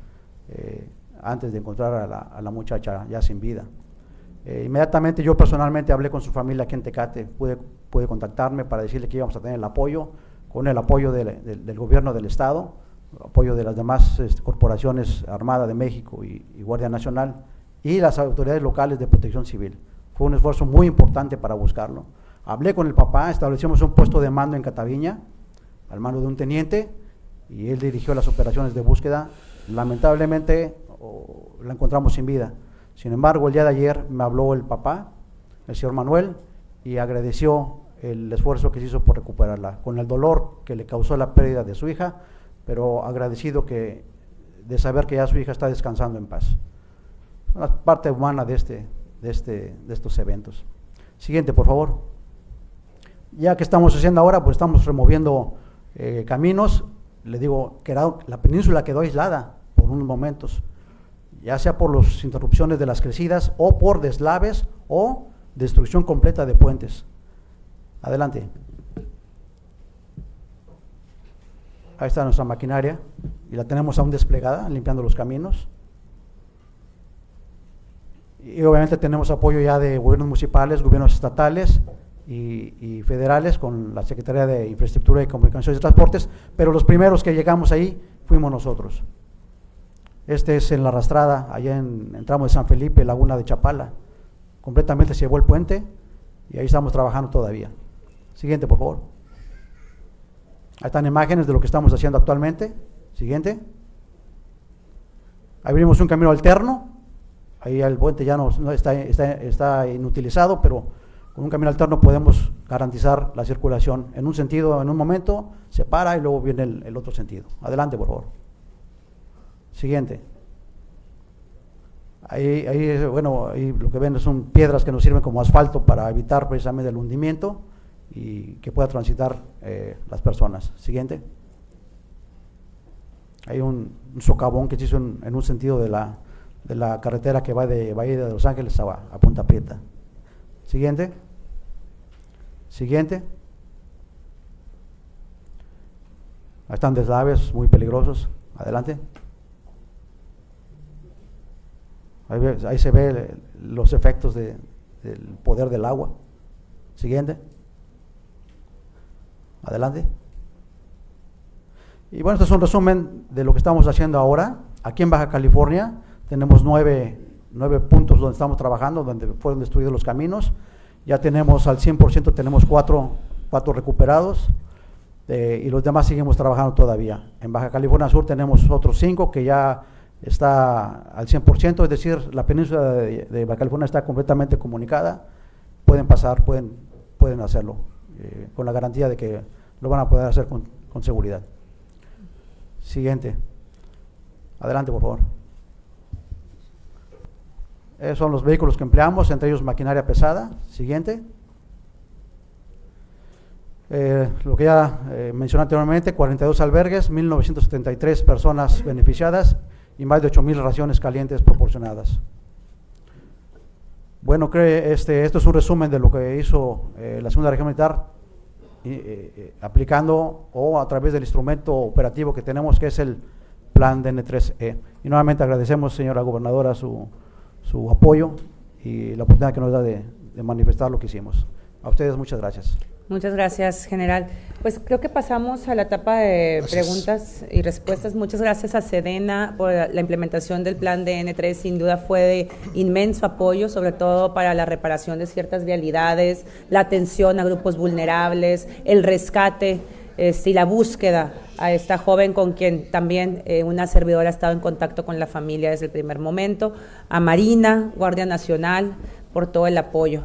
eh, antes de encontrar a la, muchacha ya sin vida. Eh, inmediatamente yo personalmente hablé con su familia aquí en Tecate, pude, pude contactarme para decirle que íbamos a tener el apoyo, con el apoyo de, de, del gobierno del Estado, apoyo de las demás este, corporaciones Armada de México y Guardia Nacional, y las autoridades locales de protección civil. Fue un esfuerzo muy importante para buscarlo. Hablé con el papá, establecimos un puesto de mando en Cataviña, al mando de un teniente, y él dirigió las operaciones de búsqueda. Lamentablemente la encontramos sin vida. Sin embargo, el día de ayer me habló el papá, el señor Manuel, y agradeció el esfuerzo que se hizo por recuperarla, con el dolor que le causó la pérdida de su hija, pero agradecido que, de saber que ya su hija está descansando en paz la parte humana de este, de, este, de estos eventos. Siguiente, por favor. Ya que estamos haciendo ahora, pues estamos removiendo eh, caminos. Le digo que la península quedó aislada por unos momentos, ya sea por las interrupciones de las crecidas o por deslaves o destrucción completa de puentes. Adelante. Ahí está nuestra maquinaria y la tenemos aún desplegada, limpiando los caminos. Y obviamente tenemos apoyo ya de gobiernos municipales, gobiernos estatales y, federales con la Secretaría de Infraestructura y Comunicaciones y Transportes, pero los primeros que llegamos ahí fuimos nosotros. Este es en la arrastrada, allá en el tramo de San Felipe, Laguna de Chapala. Completamente se llevó el puente y ahí estamos trabajando todavía. Siguiente, por favor. Ahí están imágenes de lo que estamos haciendo actualmente. Siguiente. Abrimos un camino alterno. Ahí el puente ya no, está, inutilizado, pero con un camino alterno podemos garantizar la circulación. En un sentido, en un momento, se para y luego viene el, otro sentido. Adelante, por favor. Siguiente. Ahí, ahí, bueno, ahí lo que ven son piedras que nos sirven como asfalto para evitar precisamente el hundimiento y que pueda transitar eh, las personas. Siguiente. Hay un, socavón que se hizo en, un sentido de la, de la, carretera que va de Bahía de Los Ángeles a, a Punta Prieta. Siguiente. Siguiente. Ahí están deslaves muy peligrosos. Adelante. Ahí, se ve los efectos del poder del agua. Siguiente. Adelante. Y bueno, este es un resumen de lo que estamos haciendo ahora. Aquí en Baja California tenemos nueve, puntos donde estamos trabajando, donde fueron destruidos los caminos. Ya tenemos al 100%, tenemos cuatro, cuatro recuperados eh, y los demás seguimos trabajando todavía. En Baja California Sur tenemos otros cinco que ya está al 100%, es decir, la península de, Baja California está completamente comunicada. Pueden pasar, pueden, pueden hacerlo. Eh, con la garantía de que lo van a poder hacer con, seguridad. Siguiente. Adelante, por favor. Esos son los vehículos que empleamos, entre ellos maquinaria pesada. Siguiente. Eh, lo que ya eh, mencioné anteriormente, 42 albergues, 1.973 personas beneficiadas y más de 8.000 raciones calientes proporcionadas. Bueno, este, esto es un resumen de lo que hizo eh, la Segunda Región Militar eh, eh, aplicando o a través del instrumento operativo que tenemos, que es el plan DN3E. Y nuevamente agradecemos, señora gobernadora, su, su apoyo y la oportunidad que nos da de manifestar lo que hicimos. A ustedes muchas gracias. Muchas gracias, general. Pues creo que pasamos a la etapa de preguntas y respuestas. Muchas gracias a Sedena por la implementación del plan de N3. Sin duda fue de inmenso apoyo, sobre todo para la reparación de ciertas vialidades, la atención a grupos vulnerables, el rescate este, y la búsqueda a esta joven con quien también eh, una servidora ha estado en contacto con la familia desde el primer momento, a Marina, Guardia Nacional, por todo el apoyo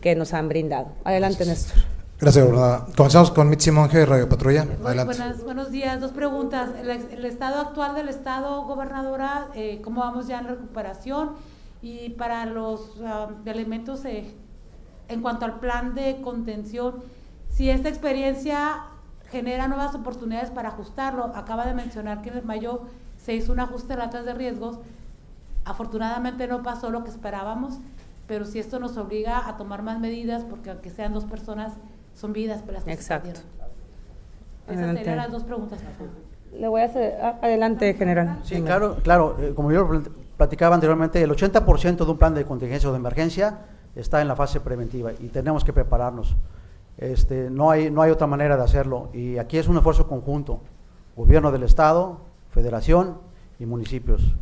que nos han brindado. Adelante, Néstor. Gracias, gobernadora. Comenzamos con Mitzi Monge, Radio Patrulla. Adelante. Buenas, buenos días. Dos preguntas. El, estado actual del estado, gobernadora, eh, ¿cómo vamos ya en recuperación? Y para los um, elementos eh, en cuanto al plan de contención, si esta experiencia genera nuevas oportunidades para ajustarlo. Acaba de mencionar que en el mayo se hizo un ajuste de latas de riesgos. Afortunadamente no pasó lo que esperábamos, pero si esto nos obliga a tomar más medidas, porque aunque sean dos personas, son vidas las que Exacto. Esas serían las dos preguntas, Le voy a hacer, ah, adelante, general. Sí, claro, claro, eh, como yo platicaba anteriormente, el 80% de un plan de contingencia o de emergencia está en la fase preventiva y tenemos que prepararnos. Este, no, hay, no hay otra manera de hacerlo y aquí es un esfuerzo conjunto, gobierno del Estado, federación y municipios.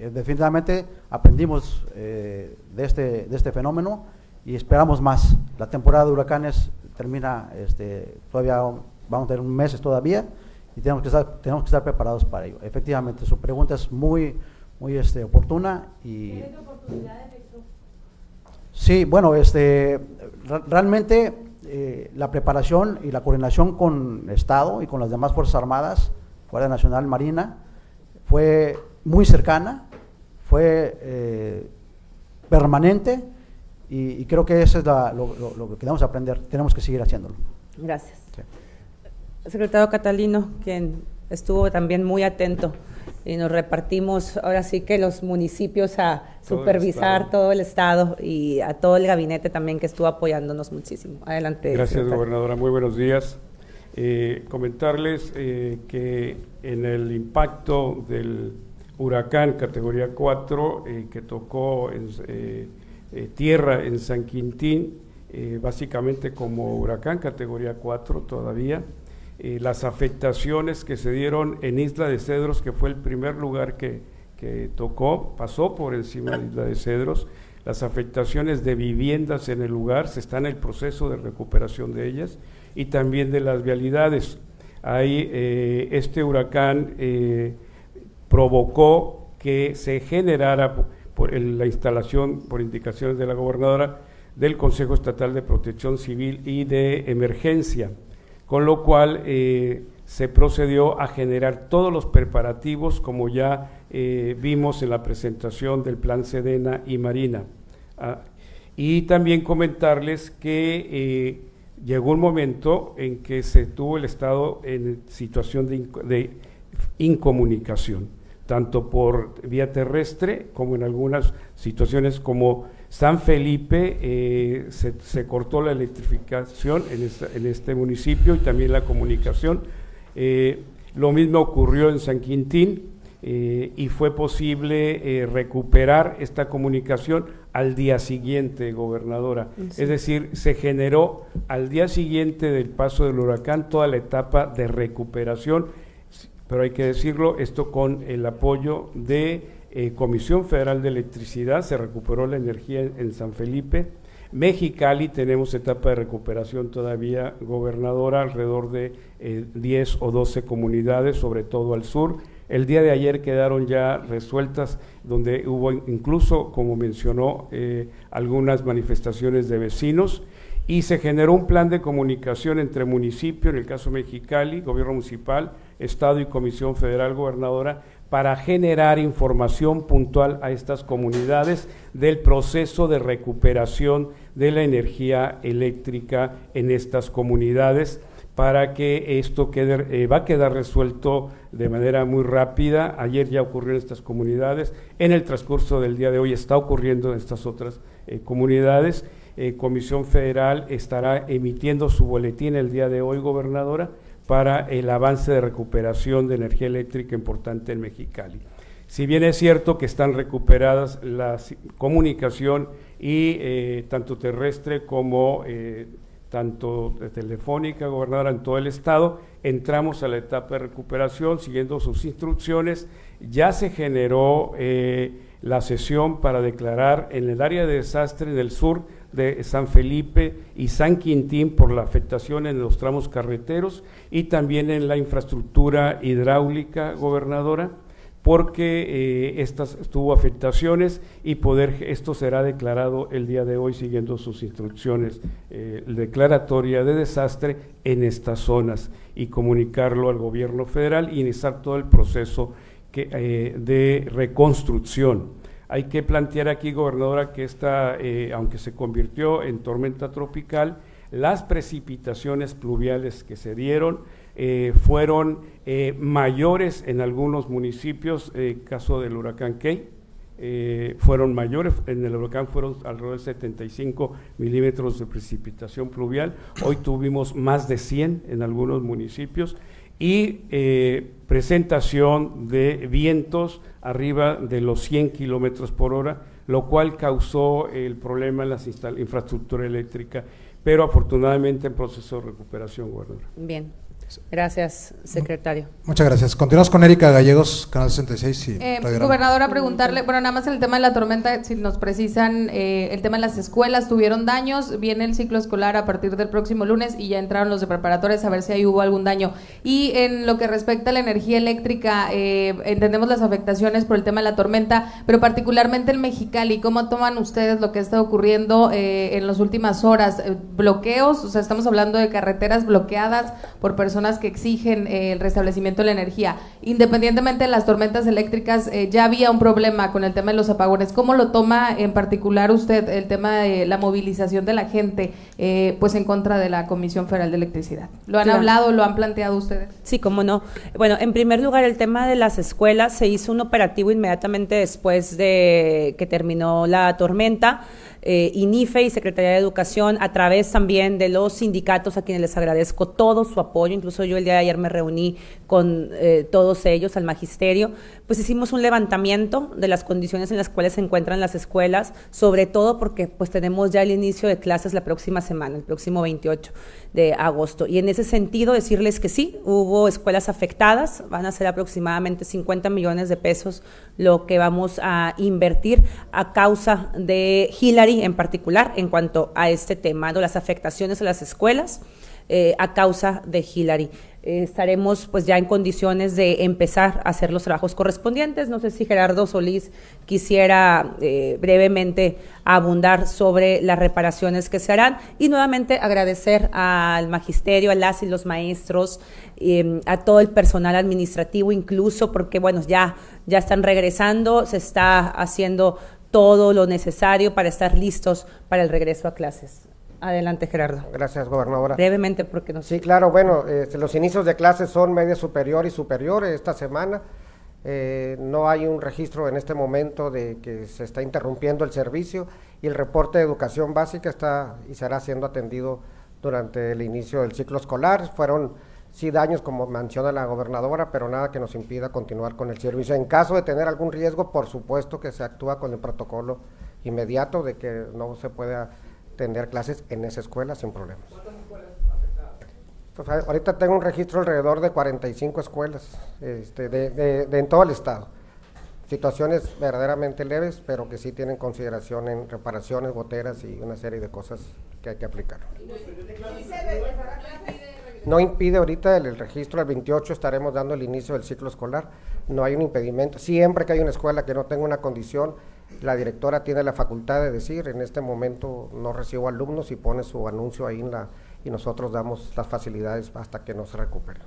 Eh, definitivamente aprendimos eh, de, este, de este fenómeno y esperamos más. La temporada de huracanes termina, este, todavía vamos a tener meses todavía y tenemos que estar, tenemos que estar preparados para ello. Efectivamente, su pregunta es muy, muy este, oportuna y... Sí, bueno, este, realmente eh, la preparación y la coordinación con Estado y con las demás Fuerzas Armadas, Guardia Nacional, Marina, fue muy cercana, fue eh, permanente y, creo que eso es lo, lo, que debemos aprender, tenemos que seguir haciéndolo. Gracias. Secretario Catalino, quien estuvo también muy atento y nos repartimos ahora sí que los municipios a supervisar todo el estado y a todo el gabinete también que estuvo apoyándonos muchísimo. Adelante. Gracias, gobernadora. Muy buenos días. Eh, comentarles eh, que en el impacto del huracán categoría 4 eh, que tocó en, tierra en San Quintín, básicamente como huracán categoría 4 todavía, eh, las afectaciones que se dieron en Isla de Cedros, que fue el primer lugar que, tocó, pasó por encima de Isla de Cedros, las afectaciones de viviendas en el lugar, se está en el proceso de recuperación de ellas, y también de las vialidades. Ahí eh, este huracán eh, provocó que se generara por la instalación, por indicaciones de la gobernadora, del Consejo Estatal de Protección Civil y de Emergencia con lo cual eh, se procedió a generar todos los preparativos como ya eh, vimos en la presentación del plan Sedena y Marina. Ah, y también comentarles que eh, llegó un momento en que se tuvo el Estado en situación de incomunicación, tanto por vía terrestre como en algunas situaciones como San Felipe eh, se, cortó la electrificación en, este municipio y también la comunicación. Eh, lo mismo ocurrió en San Quintín eh, y fue posible recuperar esta comunicación al día siguiente, gobernadora. Es decir, se generó al día siguiente del paso del huracán toda la etapa de recuperación, pero hay que decirlo, esto con el apoyo de eh, Comisión Federal de Electricidad, se recuperó la energía en, San Felipe. Mexicali tenemos etapa de recuperación todavía gobernadora, alrededor de 10 eh, o 12 comunidades, sobre todo al sur. El día de ayer quedaron ya resueltas, donde hubo incluso, como mencionó, eh, algunas manifestaciones de vecinos y se generó un plan de comunicación entre municipio, en el caso Mexicali, gobierno municipal, Estado y Comisión Federal Gobernadora, para generar información puntual a estas comunidades del proceso de recuperación de la energía eléctrica en estas comunidades para que esto quede, eh, va a quedar resuelto de manera muy rápida. Ayer ya ocurrió en estas comunidades, en el transcurso del día de hoy está ocurriendo en estas otras eh, comunidades. Eh, Comisión Federal estará emitiendo su boletín el día de hoy, gobernadora, para el avance de recuperación de energía eléctrica importante en Mexicali. Si bien es cierto que están recuperadas la comunicación y eh, tanto terrestre como eh, tanto telefónica, gobernadora en todo el estado, entramos a la etapa de recuperación siguiendo sus instrucciones. Ya se generó eh, la sesión para declarar en el área de desastre del sur de San Felipe y San Quintín por la afectación en los tramos carreteros y también en la infraestructura hidráulica, gobernadora, porque eh, estas tuvo afectaciones y poder esto será declarado el día de hoy siguiendo sus instrucciones eh, declaratoria de desastre en estas zonas y comunicarlo al gobierno federal y iniciar todo el proceso eh, de reconstrucción. Hay que plantear aquí, gobernadora, que esta, eh, aunque se convirtió en tormenta tropical, las precipitaciones pluviales que se dieron eh, fueron eh, mayores en algunos municipios, caso del huracán Key, fueron mayores, en el huracán fueron alrededor de 75 milímetros de precipitación pluvial, hoy tuvimos más de 100 en algunos municipios y presentación de vientos arriba de los 100 kilómetros por hora, lo cual causó el problema en la infraestructura eléctrica, pero afortunadamente en proceso de recuperación, gobernador. Bien. Gracias, secretario. Muchas gracias. Continuamos con Erika Gallegos, Canal 66 y eh, Gobernadora, preguntarle, bueno, nada más el tema de la tormenta, si nos precisan, eh, el tema de las escuelas, tuvieron daños, viene el ciclo escolar a partir del próximo lunes y ya entraron los de preparatorios a ver si ahí hubo algún daño. Y en lo que respecta a la energía eléctrica, eh, entendemos las afectaciones por el tema de la tormenta, pero particularmente en Mexicali, ¿cómo toman ustedes lo que está ocurriendo en las últimas horas? ¿Bloqueos? O sea, estamos hablando de carreteras bloqueadas por personas personas que exigen eh, el restablecimiento de la energía. Independientemente de las tormentas eléctricas, eh, ya había un problema con el tema de los apagones. ¿Cómo lo toma en particular usted el tema de la movilización de la gente eh, pues en contra de la Comisión Federal de Electricidad? ¿Lo han hablado, lo han planteado ustedes? Sí, cómo no. Bueno, en primer lugar, el tema de las escuelas se hizo un operativo inmediatamente después de que terminó la tormenta eh, INIFE y Secretaría de Educación, a través también de los sindicatos a quienes les agradezco todo su apoyo. Incluso yo el día de ayer me reuní con eh, todos ellos, al magisterio, pues hicimos un levantamiento de las condiciones en las cuales se encuentran las escuelas, sobre todo porque pues tenemos ya el inicio de clases la próxima semana, el próximo 28 de agosto. Y en ese sentido decirles que sí, hubo escuelas afectadas, van a ser aproximadamente 50 millones de pesos lo que vamos a invertir a causa de Hillary en particular en cuanto a este tema, las afectaciones a las escuelas eh, a causa de Hillary. Eh, estaremos pues ya en condiciones de empezar a hacer los trabajos correspondientes. No sé si Gerardo Solís quisiera eh, brevemente abundar sobre las reparaciones que se harán y nuevamente agradecer al magisterio, a las y los maestros, em, a todo el personal administrativo incluso, porque bueno, ya, ya están regresando, se está haciendo todo lo necesario para estar listos para el regreso a clases. Adelante, Gerardo. Gracias, gobernadora. Brevemente, porque no Sí, claro, bueno, este, los inicios de clases son media superior y superior esta semana. Eh, no hay un registro en este momento de que se está interrumpiendo el servicio y el reporte de educación básica está y será siendo atendido durante el inicio del ciclo escolar. Fueron sí daños, como menciona la gobernadora, pero nada que nos impida continuar con el servicio. En caso de tener algún riesgo, por supuesto que se actúa con el protocolo inmediato de que no se pueda tener clases en esa escuela sin problemas. ¿Cuántas escuelas afectadas? ahorita tengo un registro alrededor de 45 escuelas este, de, de, en todo el estado. Situaciones verdaderamente leves, pero que sí tienen consideración en reparaciones, goteras y una serie de cosas que hay que aplicar. No impide ahorita el, registro, el 28 estaremos dando el inicio del ciclo escolar, no hay un impedimento. Siempre que hay una escuela que no tenga una condición, la directora tiene la facultad de decir, en este momento no recibo alumnos y pone su anuncio ahí en la, y nosotros damos las facilidades hasta que no se recupere.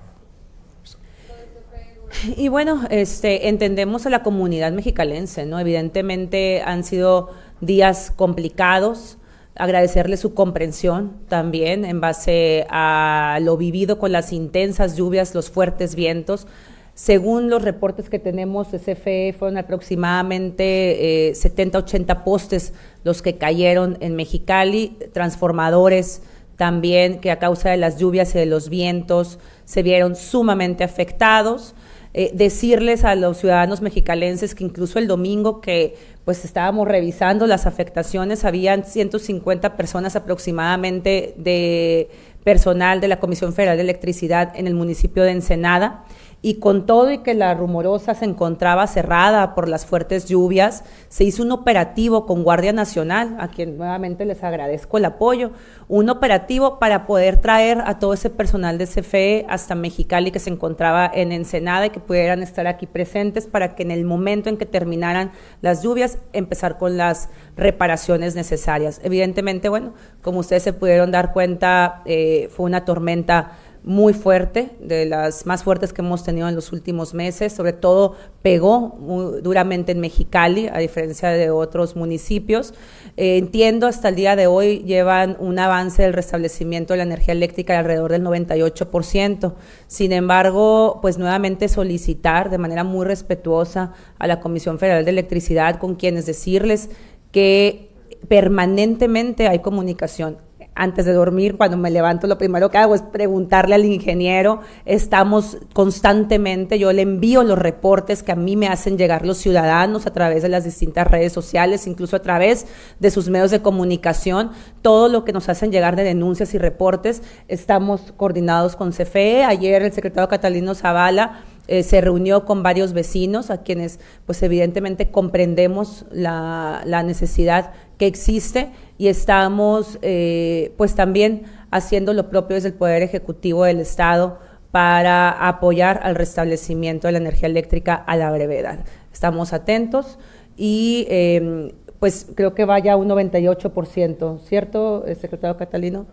Y bueno, este, entendemos a la comunidad mexicalense, ¿no? Evidentemente han sido días complicados, agradecerle su comprensión también en base a lo vivido con las intensas lluvias, los fuertes vientos. Según los reportes que tenemos de CFE, fueron aproximadamente 70, eh, 80 postes los que cayeron en Mexicali, transformadores también que a causa de las lluvias y de los vientos se vieron sumamente afectados. Eh, decirles a los ciudadanos mexicalenses que incluso el domingo que pues estábamos revisando las afectaciones, habían 150 personas aproximadamente de personal de la Comisión Federal de Electricidad en el municipio de Ensenada y con todo y que la rumorosa se encontraba cerrada por las fuertes lluvias, se hizo un operativo con Guardia Nacional, a quien nuevamente les agradezco el apoyo, un operativo para poder traer a todo ese personal de CFE hasta Mexicali que se encontraba en Ensenada y que pudieran estar aquí presentes para que en el momento en que terminaran las lluvias empezar con las reparaciones necesarias. Evidentemente, bueno, como ustedes se pudieron dar cuenta, eh, fue una tormenta muy fuerte, de las más fuertes que hemos tenido en los últimos meses, sobre todo pegó duramente en Mexicali, a diferencia de otros municipios. Eh, entiendo, hasta el día de hoy llevan un avance del restablecimiento de la energía eléctrica de alrededor del 98%. Sin embargo, pues nuevamente solicitar de manera muy respetuosa a la Comisión Federal de Electricidad con quienes decirles que permanentemente hay comunicación antes de dormir, cuando me levanto, lo primero que hago es preguntarle al ingeniero. Estamos constantemente, yo le envío los reportes que a mí me hacen llegar los ciudadanos a través de las distintas redes sociales, incluso a través de sus medios de comunicación. Todo lo que nos hacen llegar de denuncias y reportes, estamos coordinados con CFE. Ayer el secretario Catalino Zavala eh, se reunió con varios vecinos a quienes pues evidentemente comprendemos la, la necesidad que existe y estamos eh, pues también haciendo lo propio desde el Poder Ejecutivo del Estado para apoyar al restablecimiento de la energía eléctrica a la brevedad. Estamos atentos y em, pues creo que vaya un 98%, ¿cierto, secretario Catalino?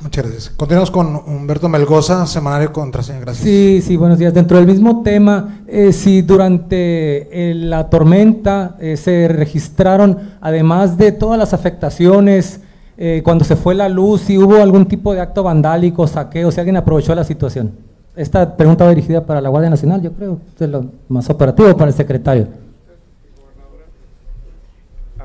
Muchas gracias. Continuamos con Humberto Melgoza, Semanario Contraseña. Gracias. Sí, sí, buenos días. Dentro del mismo tema, eh, si durante eh, la tormenta eh, se registraron, además de todas las afectaciones, cuando se fue la luz, si hubo algún tipo de acto vandálico, saqueo, si alguien aprovechó la situación. Esta pregunta va dirigida para la Guardia Nacional, yo creo, es lo más operativo para el secretario.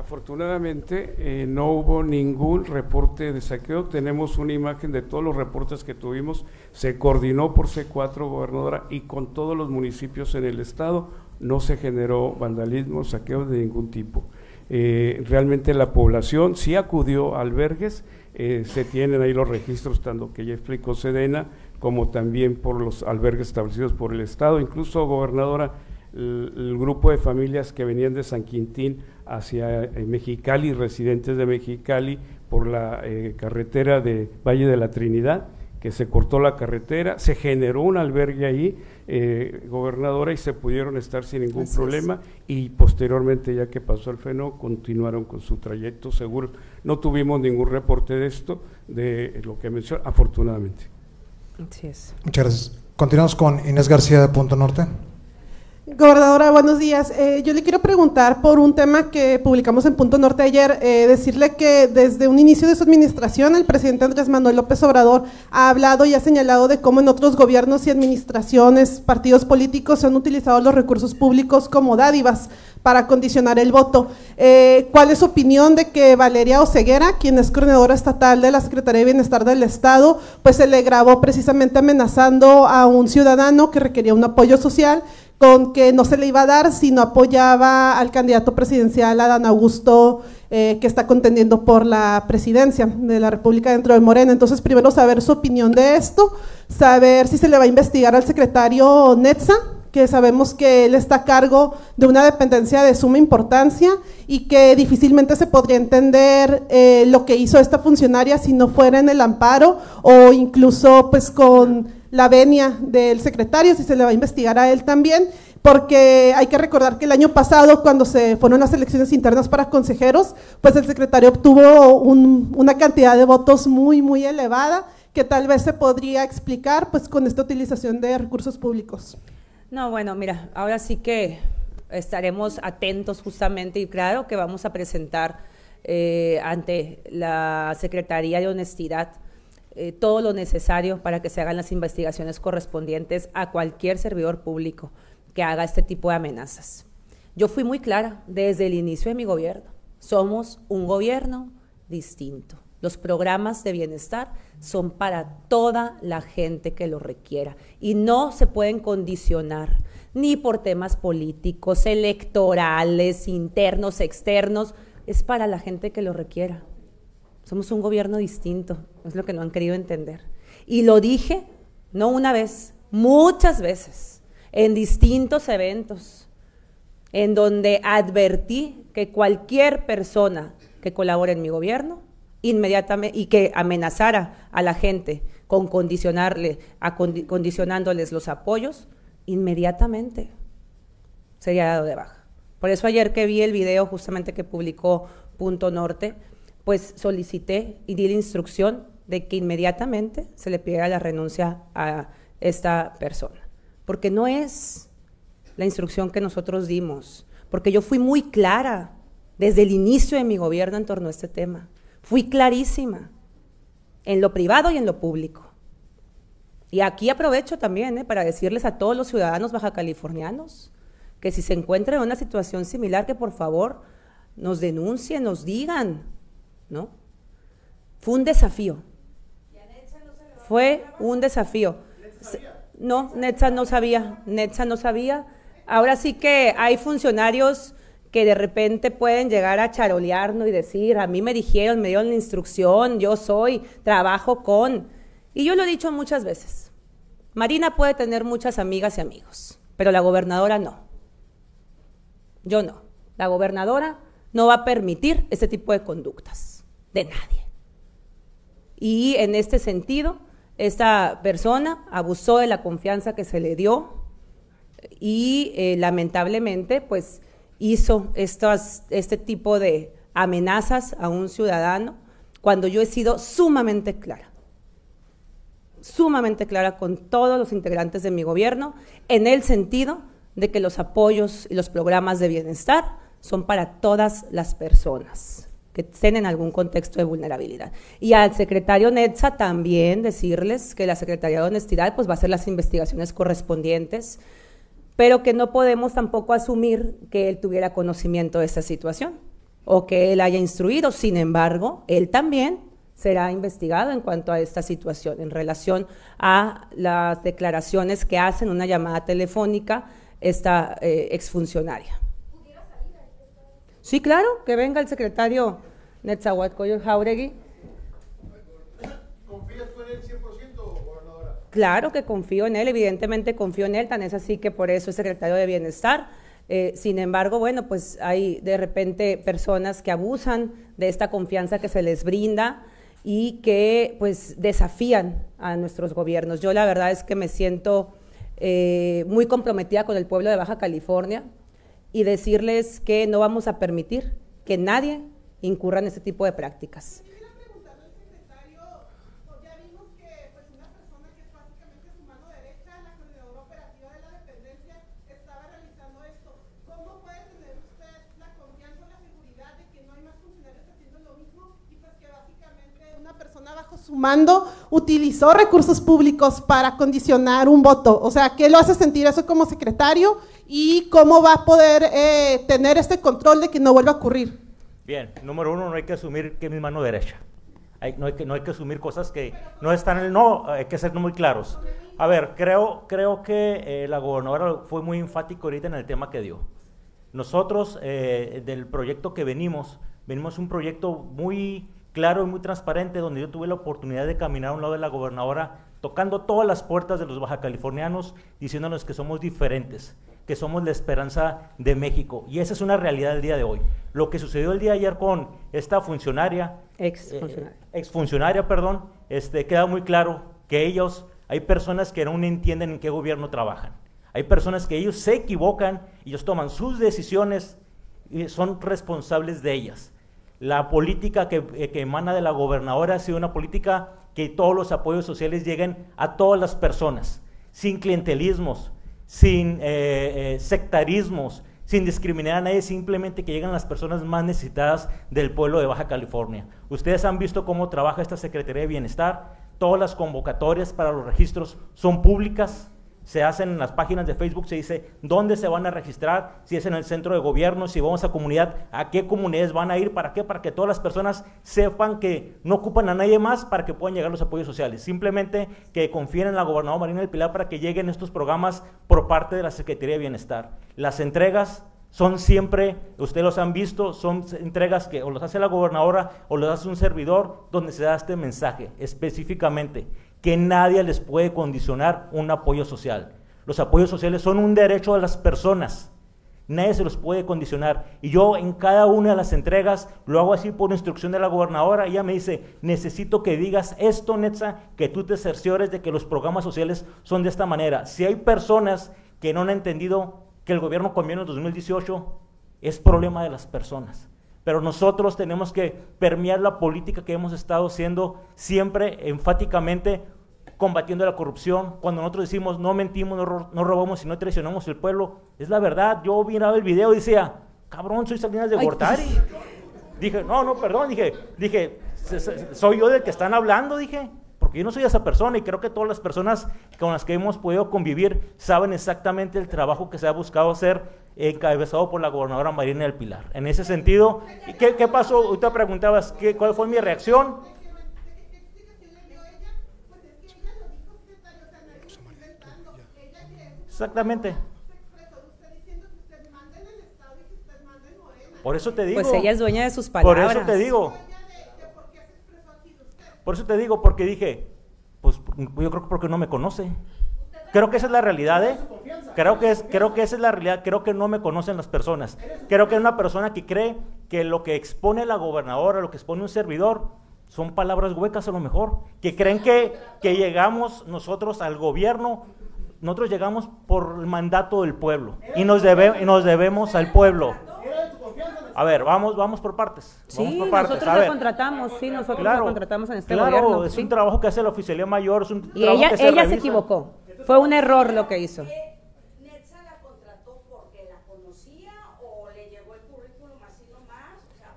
Afortunadamente eh, no hubo ningún reporte de saqueo. Tenemos una imagen de todos los reportes que tuvimos. Se coordinó por C4, gobernadora, y con todos los municipios en el estado no se generó vandalismo, saqueo de ningún tipo. Eh, realmente la población sí acudió a albergues, eh, se tienen ahí los registros, tanto que ya explicó Sedena, como también por los albergues establecidos por el Estado. Incluso, gobernadora, el, el grupo de familias que venían de San Quintín hacia eh, Mexicali, residentes de Mexicali, por la eh, carretera de Valle de la Trinidad, que se cortó la carretera, se generó un albergue ahí, eh, gobernadora, y se pudieron estar sin ningún Así problema, y posteriormente, ya que pasó el fenómeno, continuaron con su trayecto seguro. No tuvimos ningún reporte de esto, de lo que mencionó, afortunadamente. Así es. Muchas gracias. Continuamos con Inés García de Punto Norte. Gobernadora, buenos días. Eh, yo le quiero preguntar por un tema que publicamos en Punto Norte ayer, eh, decirle que desde un inicio de su administración el presidente Andrés Manuel López Obrador ha hablado y ha señalado de cómo en otros gobiernos y administraciones, partidos políticos se han utilizado los recursos públicos como dádivas para condicionar el voto. Eh, ¿Cuál es su opinión de que Valeria Oceguera, quien es coordinadora estatal de la Secretaría de Bienestar del Estado, pues se le grabó precisamente amenazando a un ciudadano que requería un apoyo social? Con que no se le iba a dar si no apoyaba al candidato presidencial Adán Augusto, eh, que está contendiendo por la presidencia de la República dentro de Morena. Entonces, primero saber su opinión de esto, saber si se le va a investigar al secretario Netza, que sabemos que él está a cargo de una dependencia de suma importancia y que difícilmente se podría entender eh, lo que hizo esta funcionaria si no fuera en el amparo o incluso pues con la venia del secretario, si se le va a investigar a él también, porque hay que recordar que el año pasado, cuando se fueron las elecciones internas para consejeros, pues el secretario obtuvo un, una cantidad de votos muy, muy elevada, que tal vez se podría explicar pues con esta utilización de recursos públicos. No, bueno, mira, ahora sí que estaremos atentos justamente y claro que vamos a presentar eh, ante la Secretaría de Honestidad eh, todo lo necesario para que se hagan las investigaciones correspondientes a cualquier servidor público que haga este tipo de amenazas. Yo fui muy clara desde el inicio de mi gobierno. Somos un gobierno distinto. Los programas de bienestar son para toda la gente que lo requiera y no se pueden condicionar ni por temas políticos, electorales, internos, externos. Es para la gente que lo requiera. Somos un gobierno distinto, es lo que no han querido entender. Y lo dije, no una vez, muchas veces, en distintos eventos, en donde advertí que cualquier persona que colabore en mi gobierno, inmediatamente, y que amenazara a la gente con condicionarle, a condi condicionándoles los apoyos, inmediatamente sería dado de baja. Por eso ayer que vi el video justamente que publicó Punto Norte, pues solicité y di la instrucción de que inmediatamente se le pidiera la renuncia a esta persona, porque no es la instrucción que nosotros dimos, porque yo fui muy clara desde el inicio de mi gobierno en torno a este tema, fui clarísima en lo privado y en lo público. Y aquí aprovecho también ¿eh? para decirles a todos los ciudadanos baja californianos que si se encuentran en una situación similar, que por favor nos denuncien, nos digan, ¿no? Fue un desafío. Fue un desafío. No, Netza no sabía, Netza no sabía. Ahora sí que hay funcionarios que de repente pueden llegar a charolearnos y decir, a mí me dijeron, me dieron la instrucción, yo soy, trabajo con. Y yo lo he dicho muchas veces. Marina puede tener muchas amigas y amigos, pero la gobernadora no. Yo no. La gobernadora no va a permitir ese tipo de conductas de nadie. Y en este sentido, esta persona abusó de la confianza que se le dio y eh, lamentablemente pues hizo estas, este tipo de amenazas a un ciudadano cuando yo he sido sumamente clara, sumamente clara con todos los integrantes de mi gobierno en el sentido de que los apoyos y los programas de bienestar son para todas las personas que estén en algún contexto de vulnerabilidad. Y al secretario Netza también decirles que la Secretaría de Honestidad pues, va a hacer las investigaciones correspondientes, pero que no podemos tampoco asumir que él tuviera conocimiento de esta situación o que él haya instruido. Sin embargo, él también será investigado en cuanto a esta situación en relación a las declaraciones que hacen una llamada telefónica esta eh, exfuncionaria. Sí, claro, que venga el secretario Netzahuatcoyo Jauregui. ¿Confías con él 100%, gobernadora? Claro que confío en él, evidentemente confío en él, tan es así que por eso es secretario de Bienestar. Eh, sin embargo, bueno, pues hay de repente personas que abusan de esta confianza que se les brinda y que pues desafían a nuestros gobiernos. Yo la verdad es que me siento eh, muy comprometida con el pueblo de Baja California y decirles que no vamos a permitir que nadie incurra en este tipo de prácticas. su mando utilizó recursos públicos para condicionar un voto. O sea, ¿qué lo hace sentir eso como secretario y cómo va a poder eh, tener este control de que no vuelva a ocurrir? Bien, número uno, no hay que asumir que es mi mano derecha. no, hay que, no hay que asumir cosas que no están en el no, hay que ser muy claros. A ver, creo, creo que eh, la gobernadora fue muy enfático ahorita en el tema que dio. Nosotros, eh, del proyecto que venimos, venimos un proyecto muy claro y muy transparente, donde yo tuve la oportunidad de caminar a un lado de la gobernadora, tocando todas las puertas de los baja californianos, diciéndonos que somos diferentes, que somos la esperanza de México. Y esa es una realidad del día de hoy. Lo que sucedió el día de ayer con esta funcionaria, ex funcionaria, eh, ex -funcionaria perdón, este, queda muy claro que ellos, hay personas que no entienden en qué gobierno trabajan. Hay personas que ellos se equivocan, ellos toman sus decisiones y son responsables de ellas. La política eh, que, emana de la gobernadora ha sido una política que todos los apoyos sociales lleguen a todas las personas, sin clientelismos, sin eh, eh, sectarismos, sin discriminar a nadie, simplemente que lleguen las personas más necesitadas del pueblo de Baja California. Ustedes han visto cómo trabaja esta Secretaría de Bienestar, todas las convocatorias para los registros son públicas, se hacen en las páginas de Facebook, se dice dónde se van a registrar, si es en el centro de gobierno, si vamos a comunidad, a qué comunidades van a ir, para qué, para que todas las personas sepan que no ocupan a nadie más para que puedan llegar los apoyos sociales. Simplemente que confíen en la gobernadora Marina del Pilar para que lleguen estos programas por parte de la Secretaría de Bienestar. Las entregas son siempre, ustedes los han visto, son entregas que o los hace la gobernadora o los hace un servidor donde se da este mensaje específicamente que nadie les puede condicionar un apoyo social. Los apoyos sociales son un derecho de las personas. Nadie se los puede condicionar. Y yo en cada una de las entregas lo hago así por instrucción de la gobernadora. Ella me dice, necesito que digas esto, Netza, que tú te cerciores de que los programas sociales son de esta manera. Si hay personas que no han entendido que el gobierno conviene en 2018, es problema de las personas. Pero nosotros tenemos que permear la política que hemos estado haciendo siempre enfáticamente combatiendo la corrupción, cuando nosotros decimos no mentimos, no, robamos y no traicionamos el pueblo, es la verdad. Yo miraba el video y decía, cabrón, soy Salinas de Gortari. Dije, no, no, perdón, dije, dije, soy yo del que están hablando, dije, porque yo no soy esa persona y creo que todas las personas con las que hemos podido convivir saben exactamente el trabajo que se ha buscado hacer encabezado por la gobernadora Marina del Pilar. En ese sentido, ¿qué, qué pasó? Usted preguntabas ¿qué, cuál fue mi reacción. Exactamente. Por eso te digo. Pues ella es dueña de sus palabras. Por eso te digo. Por eso te digo, porque dije, pues yo creo que porque no me conoce. Creo que esa es la realidad, ¿eh? Creo que, es, creo que esa es la realidad. Creo que no me conocen las personas. Creo que es una persona que cree que lo que expone la gobernadora, lo que expone un servidor, son palabras huecas a lo mejor. Que creen que, que llegamos nosotros al gobierno nosotros llegamos por el mandato del pueblo y nos, debe, nos debemos al pueblo. A ver, vamos, vamos por partes. Vamos Sí, por partes. nosotros la contratamos, sí, nosotros Claro, la contratamos en este claro, gobierno. es sí. un trabajo que hace la oficialía mayor, es un Y trabajo ella, que se ella se equivocó. Fue un error lo que hizo.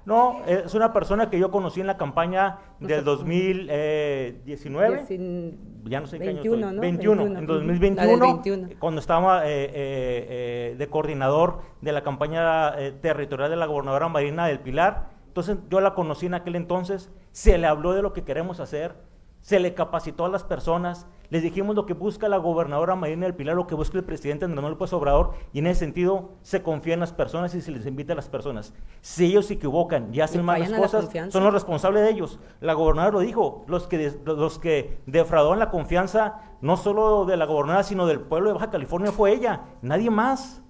No, es una persona que yo conocí en la campaña del 2019. Diecin- ya no sé qué año 21, estoy. ¿no? 21, 21, en ujú. 2021, La del 21. cuando estaba eh, eh, eh, de coordinador de la campaña eh, territorial de la gobernadora Marina del Pilar. Entonces yo la conocí en aquel entonces, se le habló de lo que queremos hacer, se le capacitó a las personas, les dijimos lo que busca la gobernadora Marina del Pilar, lo que busca el presidente Andrés Manuel López Obrador, y en ese sentido se confía en las personas y se les invita a las personas. Si ellos se equivocan y hacen Y malas cosas, son los responsables de ellos. La gobernadora lo dijo, los que, des- los que defraudaron la confianza, no solo de la gobernadora, sino del pueblo de Baja California, fue ella, nadie más.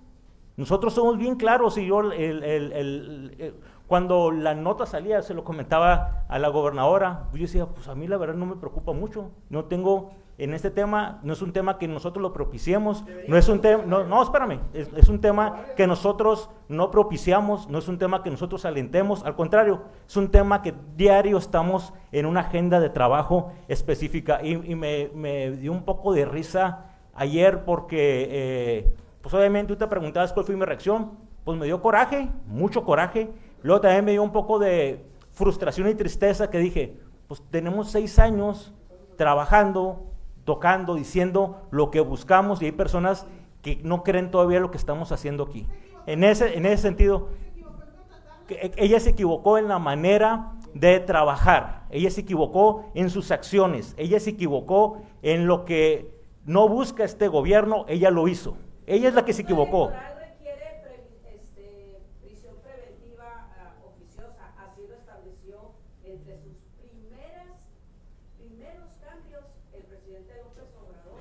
Nosotros somos bien claros y yo el- el- el- el- el- cuando la nota salía, se lo comentaba a la gobernadora, yo decía, pues a mí la verdad no me preocupa mucho, no tengo en este tema, no es un tema que nosotros lo propiciemos, no es un tema, no, no, espérame, es, es un tema que nosotros no propiciamos, no es un tema que nosotros alentemos, al contrario, es un tema que diario estamos en una agenda de trabajo específica. Y, y me, me dio un poco de risa ayer porque, eh, pues obviamente tú te preguntabas cuál fue mi reacción, pues me dio coraje, mucho coraje, luego también me dio un poco de frustración y tristeza que dije, pues tenemos seis años trabajando, tocando, diciendo lo que buscamos y hay personas que no creen todavía lo que estamos haciendo aquí. En ese, en ese sentido, que e- ella se equivocó en la manera de trabajar, ella se equivocó en sus acciones, ella se equivocó en lo que no busca este gobierno, ella lo hizo. Ella es la que se equivocó. prisión preventiva ah, oficiosa, así lo estableció entre sus primeras, primeros cambios el presidente López Obrador.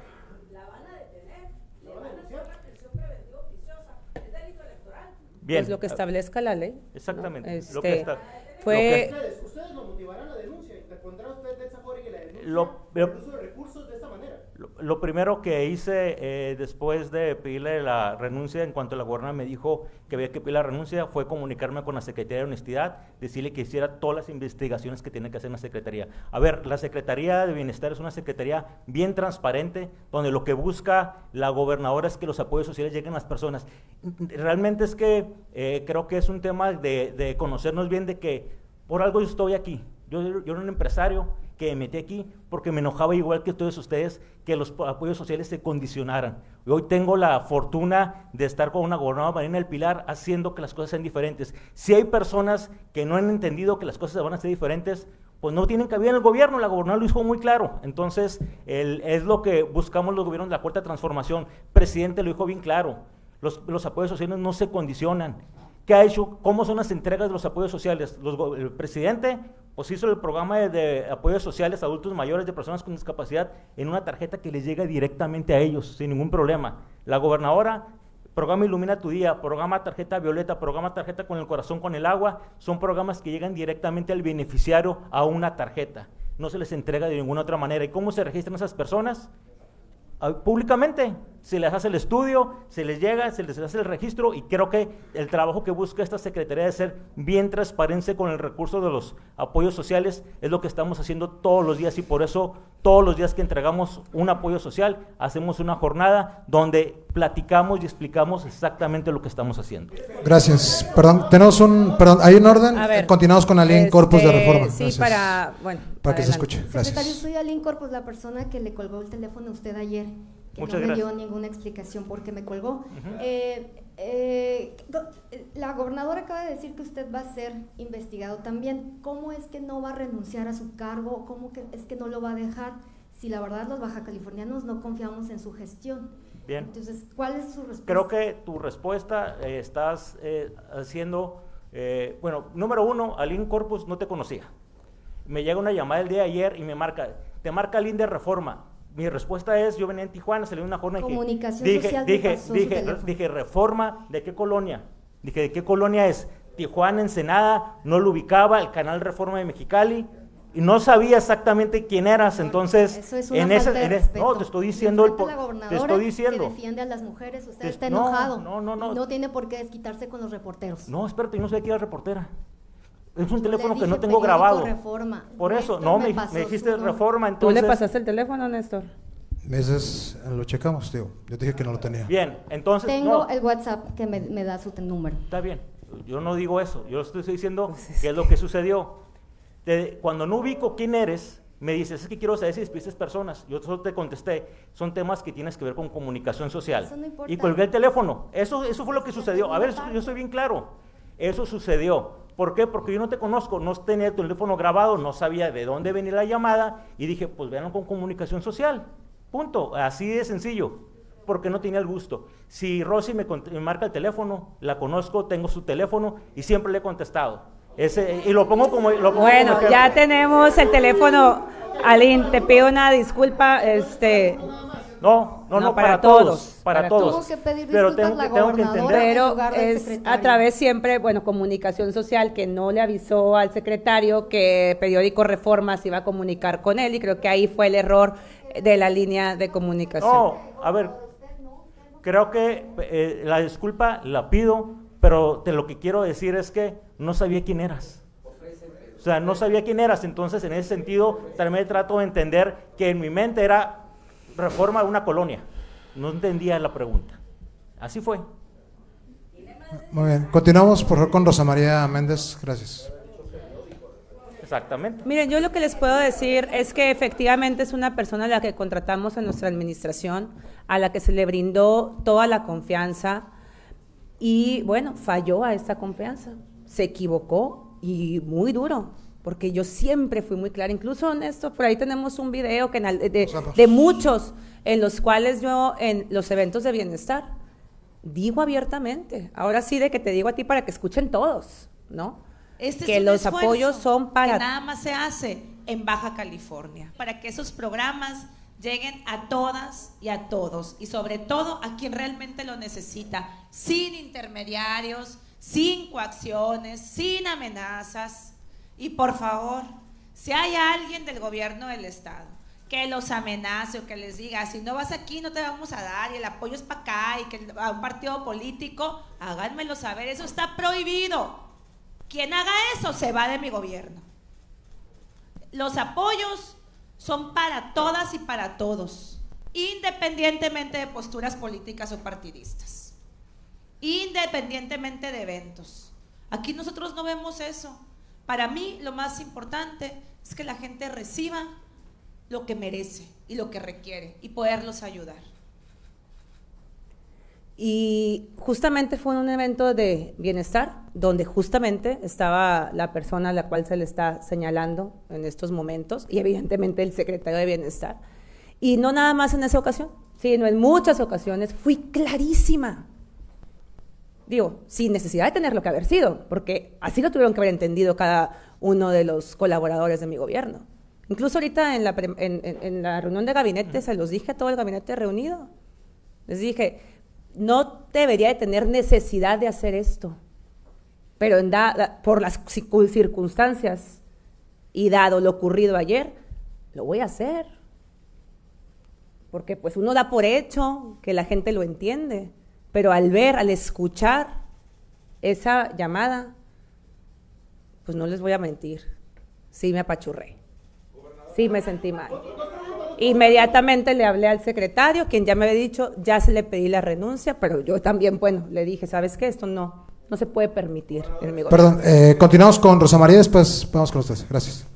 La van a detener, le van a hacer la prisión preventiva oficiosa, es delito electoral. Bien. Pues lo que establezca la ley. Exactamente. ¿no? Lo que Este, está- fue lo que- Ustedes, ustedes lo motivarán a la denuncia. ¿Le pondrá usted de esa forma que la denuncia Lo- el uso de recursos de esta manera? Lo, primero que hice eh, después de pedirle la renuncia, en cuanto la gobernadora me dijo que había que pedir la renuncia, fue comunicarme con la Secretaría de Honestidad, decirle que hiciera todas las investigaciones que tiene que hacer la Secretaría. A ver, la Secretaría de Bienestar es una secretaría bien transparente, donde lo que busca la gobernadora es que los apoyos sociales lleguen a las personas. Realmente es que eh, creo que es un tema de, de conocernos bien, de que por algo yo estoy aquí. Yo, era un empresario que me metí aquí porque me enojaba igual que todos ustedes que los po- apoyos sociales se condicionaran. Hoy tengo la fortuna de estar con una gobernadora Marina del Pilar haciendo que las cosas sean diferentes. Si hay personas que no han entendido que las cosas van a ser diferentes, pues no tienen cabida en el gobierno, la gobernadora lo dijo muy claro. Entonces, el- es lo que buscamos los gobiernos de la cuarta transformación. Presidente lo dijo bien claro, los apoyos sociales no se condicionan. ¿Qué ha hecho? ¿Cómo son las entregas de los apoyos sociales? El presidente pues hizo el programa de, de apoyos sociales a adultos mayores de personas con discapacidad en una tarjeta que les llega directamente a ellos sin ningún problema. La gobernadora, programa Ilumina tu Día, programa Tarjeta Violeta, programa Tarjeta con el Corazón con el Agua, son programas que llegan directamente al beneficiario a una tarjeta. No se les entrega de ninguna otra manera. ¿Y cómo se registran esas personas? Ah, públicamente. Se les hace el estudio, se les llega, se les hace el registro y creo que el trabajo que busca esta Secretaría de ser bien transparente con el recurso de los apoyos sociales es lo que estamos haciendo todos los días y por eso todos los días que entregamos un apoyo social hacemos una jornada donde platicamos y explicamos exactamente lo que estamos haciendo. Gracias. Perdón, tenemos un. Perdón, ¿hay un orden? A ver, Continuamos con la ley en corpus de este, reforma. Sí, Gracias. para. Bueno, Para que se escuche. Gracias. Secretario, soy Aline Corpus, la persona que le colgó el teléfono a usted ayer, que Muchas no me dio ninguna explicación por qué me colgó. Eh, eh, eh, la gobernadora acaba de decir que usted va a ser investigado también. ¿Cómo es que no va a renunciar a su cargo? ¿Cómo que es que no lo va a dejar? Si la verdad los baja californianos no confiamos en su gestión. Bien. Entonces, ¿cuál es su respuesta? Creo que tu respuesta eh, estás eh, haciendo, bueno, número uno, Aline Corpus no te conocía. Me llega una llamada el día de ayer y me marca, te marca Aline de Reforma. Mi respuesta es, yo venía en Tijuana, salí de una jornada y dije- Comunicación dije, Social dije, pasó su dije, teléfono. dije, Reforma, ¿de qué colonia? Dije, ¿de qué colonia es? Tijuana, Ensenada, no lo ubicaba, el canal Reforma de Mexicali. y no sabía exactamente quién eras, entonces Eso es una en ese, en respeto. no te estoy diciendo el la te estoy diciendo que defiende a las mujeres, usted Te- está no, enojado. no, no, no. No tiene por qué desquitarse con los reporteros. no espérate yo no sé quién era reportera es un teléfono que no tengo grabado Reforma. por eso Néstor no me dijiste reforma ¿Tú entonces le pasaste el teléfono, Néstor? Ese es, lo checamos, tío. Yo te dije que no lo tenía. bien entonces Tengo no el WhatsApp que me, me da su número. Está bien, yo no digo eso, yo estoy diciendo qué es lo que sucedió. Te- cuando no ubico quién eres, me dices, es que quiero saber si despidiste personas. Yo solo te contesté, son temas que tienes que ver con comunicación social. Eso no importa. y colgué el teléfono. Eso, eso fue lo que sucedió. A ver, eso- yo soy bien claro. Eso sucedió. ¿Por qué? Porque yo no te conozco, no tenía el teléfono grabado, no sabía de dónde venía la llamada y dije, pues vean con comunicación social. Punto. Así de sencillo. Porque no tenía el gusto. Si Rosy me, marca el teléfono, la conozco, tengo su teléfono y siempre le he contestado. Ese, y lo pongo como. Lo pongo Bueno, como ya tenemos el teléfono. Aline, te pido una disculpa. Este, No, no, no, para, para todos. todos, para todos. Tuvo que pedir Pero tengo la que, tengo que gobernadora. entender. en Pero es a través siempre, bueno, comunicación social que no le avisó al secretario que Periódico Reforma se iba a comunicar con él y creo que ahí fue el error de la línea de comunicación. No, a ver, creo que eh, la disculpa la pido, pero te lo que quiero decir es que no sabía quién eras. O sea, no sabía quién eras, entonces en ese sentido también trato de entender que en mi mente era reforma de una colonia. No entendía la pregunta. Así fue. Muy bien. Continuamos por favor con Rosa María Méndez. Gracias. Exactamente. Miren, yo lo que les puedo decir es que efectivamente es una persona a la que contratamos en nuestra administración, a la que se le brindó toda la confianza y bueno, falló a esta confianza, se equivocó y muy duro, porque yo siempre fui muy clara, incluso honesto, por ahí tenemos un video que en de, de muchos en los cuales yo en los eventos de bienestar digo abiertamente, ahora sí de que te digo a ti para que escuchen todos, ¿no? Este que es los apoyos son para que nada más se hace en Baja California para que esos programas lleguen a todas y a todos y sobre todo a quien realmente lo necesita sin intermediarios sin coacciones sin amenazas y por favor si hay alguien del gobierno del estado que los amenace o que les diga si no vas aquí no te vamos a dar y el apoyo es para acá y que a un partido político háganmelo saber eso está prohibido quien haga eso se va de mi gobierno. Los apoyos son para todas y para todos, independientemente de posturas políticas o partidistas, independientemente de eventos. Aquí nosotros no vemos eso. Para mí lo más importante es que la gente reciba lo que merece y lo que requiere y poderlos ayudar. Y justamente fue un evento de bienestar, donde justamente estaba la persona a la cual se le está señalando en estos momentos, y evidentemente el secretario de bienestar. Y no nada más en esa ocasión, sino en muchas ocasiones fui clarísima. Digo, sin necesidad de tenerlo que haber sido, porque así lo tuvieron que haber entendido cada uno de los colaboradores de mi gobierno. Incluso ahorita en la, en- la reunión de gabinete se los dije a todo el gabinete reunido. Les dije, no debería de tener necesidad de hacer esto, pero en por las circun- circunstancias y dado lo ocurrido ayer, lo voy a hacer. Porque pues uno da por hecho que la gente lo entiende, pero al ver, al escuchar esa llamada, pues no les voy a mentir, sí me apachurré, sí me sentí mal. Inmediatamente le hablé al secretario, quien ya me había dicho, ya se le pedí la renuncia, pero yo también, bueno, le dije, ¿sabes qué? Esto no, no se puede permitir en mi. Perdón, eh, continuamos con Rosa María, después vamos con ustedes. Gracias.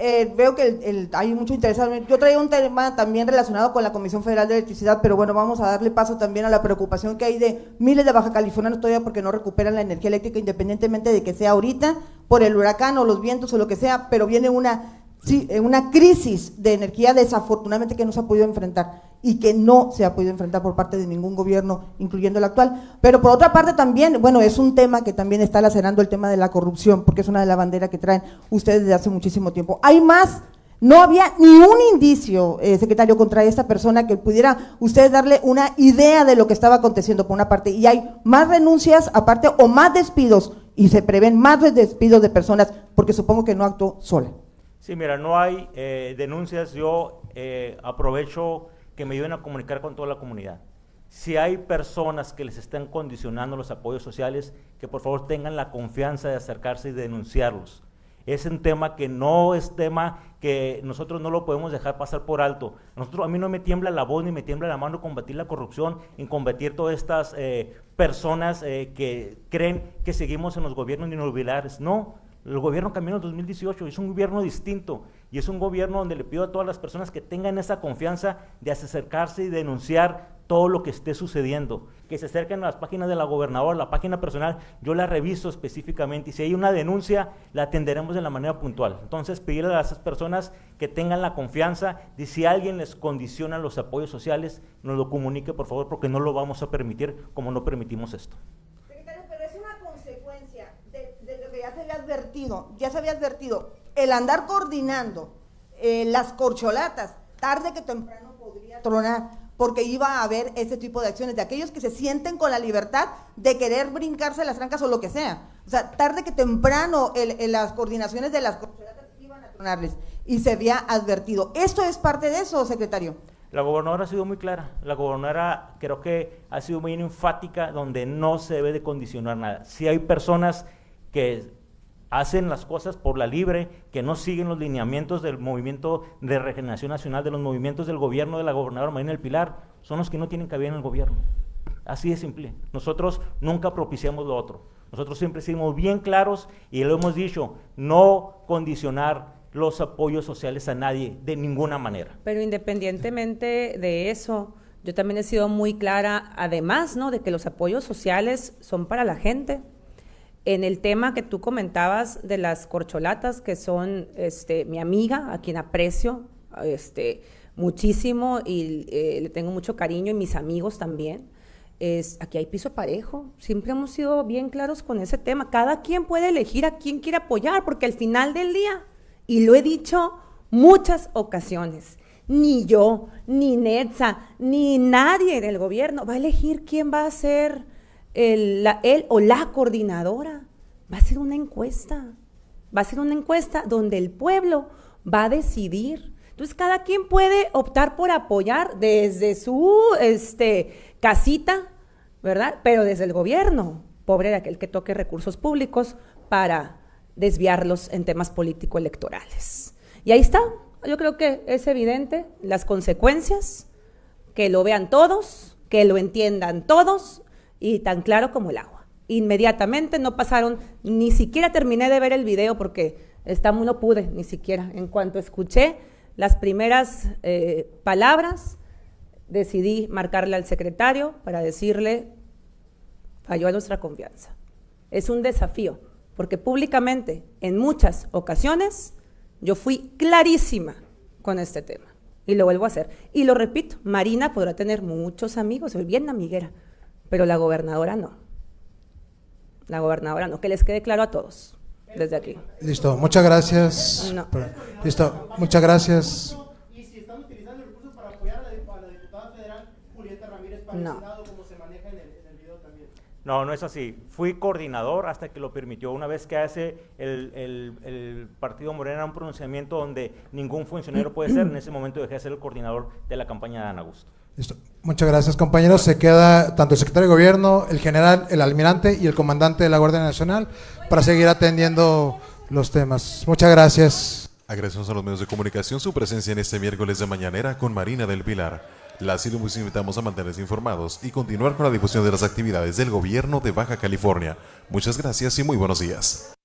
Eh, veo que el- hay mucho interés. Yo traía un tema también relacionado con la Comisión Federal de Electricidad, pero bueno, vamos a darle paso también a la preocupación que hay de miles de baja californianos todavía porque no recuperan la energía eléctrica independientemente de que sea ahorita, por el huracán o los vientos o lo que sea, pero viene una, sí, una crisis de energía desafortunadamente que no se ha podido enfrentar y que no se ha podido enfrentar por parte de ningún gobierno, incluyendo el actual. Pero por otra parte también, bueno, es un tema que también está lacerando el tema de la corrupción, porque es una de las banderas que traen ustedes desde hace muchísimo tiempo. Hay más, no había ni un indicio, eh, secretario, contra esta persona que pudiera usted darle una idea de lo que estaba aconteciendo por una parte. Y hay más renuncias aparte o más despidos, y se prevén más despidos de personas, porque supongo que no actuó sola. Sí, mira, no hay eh, denuncias. Yo eh, aprovecho que me ayuden a comunicar con toda la comunidad. Si hay personas que les están condicionando los apoyos sociales, que por favor tengan la confianza de acercarse y denunciarlos. Es un tema que no es tema que nosotros no lo podemos dejar pasar por alto. Nosotros, a mí no me tiembla la voz ni me tiembla la mano combatir la corrupción, en combatir todas estas eh, personas eh, que creen que seguimos en los gobiernos neoliberales. No, el gobierno cambió en el 2018, es un gobierno distinto y es un gobierno donde le pido a todas las personas que tengan esa confianza de acercarse y denunciar todo lo que esté sucediendo, que se acerquen a las páginas de la gobernadora, la página personal, yo la reviso específicamente y si hay una denuncia la atenderemos de la manera puntual. Entonces pedirle a esas personas que tengan la confianza de si alguien les condiciona los apoyos sociales, nos lo comunique por favor porque no lo vamos a permitir como no permitimos esto. Secretario, pero es una consecuencia de, de lo que ya se había advertido, ya se había advertido, el andar coordinando eh, las corcholatas, tarde que temprano podría tronar porque iba a haber ese tipo de acciones de aquellos que se sienten con la libertad de querer brincarse las trancas o lo que sea. O sea, tarde que temprano las coordinaciones de las corcholatas iban a tronarles y se había advertido. ¿Esto es parte de eso, secretario? La gobernadora ha sido muy clara. La gobernadora creo que ha sido muy enfática donde no se debe de condicionar nada. Si hay personas que hacen las cosas por la libre, que no siguen los lineamientos del movimiento de regeneración nacional, de los movimientos del gobierno de la gobernadora Marina del Pilar, son los que no tienen cabida en el gobierno. Así de simple. Nosotros nunca propiciamos lo otro. Nosotros siempre somos bien claros y lo hemos dicho, no condicionar los apoyos sociales a nadie de ninguna manera. Pero independientemente de eso, yo también he sido muy clara, además, ¿no? De que los apoyos sociales son para la gente, en el tema que tú comentabas de las corcholatas, que son este, mi amiga, a quien aprecio este, muchísimo y eh, le tengo mucho cariño, y mis amigos también, es, aquí hay piso parejo. Siempre hemos sido bien claros con ese tema. Cada quien puede elegir a quien quiere apoyar, porque al final del día, y lo he dicho muchas ocasiones, ni yo, ni Netza, ni nadie del gobierno va a elegir quién va a ser el, él o la coordinadora. Va a ser una encuesta. Va a ser una encuesta donde el pueblo va a decidir. Entonces, cada quien puede optar por apoyar desde su este, casita, ¿verdad? Pero desde el gobierno. Pobre de aquel que toque recursos públicos para desviarlos en temas político-electorales. Y ahí está. Yo creo que es evidente las consecuencias, que lo vean todos, que lo entiendan todos y tan claro como el agua. Inmediatamente no pasaron, ni siquiera terminé de ver el video porque está, no pude ni siquiera. En cuanto escuché las primeras eh, palabras, decidí marcarle al secretario para decirle, falló a nuestra confianza. Es un desafío, porque públicamente, en muchas ocasiones, yo fui clarísima con este tema. Y lo vuelvo a hacer. Y lo repito, Marina podrá tener muchos amigos, soy bien amiguera, pero la gobernadora no. La gobernadora no, que les quede claro a todos desde aquí. Listo, muchas gracias. No. Listo, muchas gracias. Y si están utilizando recursos para apoyar a la, a la diputada federal Julieta Ramírez para No. el Senado, como se maneja en el, en el video también. No, no es así. Fui coordinador hasta que lo permitió. Una vez que hace el, el- el Partido Morena un pronunciamiento donde ningún funcionario puede ser, en ese momento dejé de ser el coordinador de la campaña de Ana Augusto. Muchas gracias, compañeros. Se queda tanto el secretario de gobierno, el general, el almirante y el comandante de la Guardia Nacional para seguir atendiendo los temas. Muchas gracias. Agradecemos a los medios de comunicación su presencia en este miércoles de mañanera con Marina del Pilar. Las y invitamos a mantenerse informados y continuar con la difusión de las actividades del gobierno de Baja California. Muchas gracias y muy buenos días.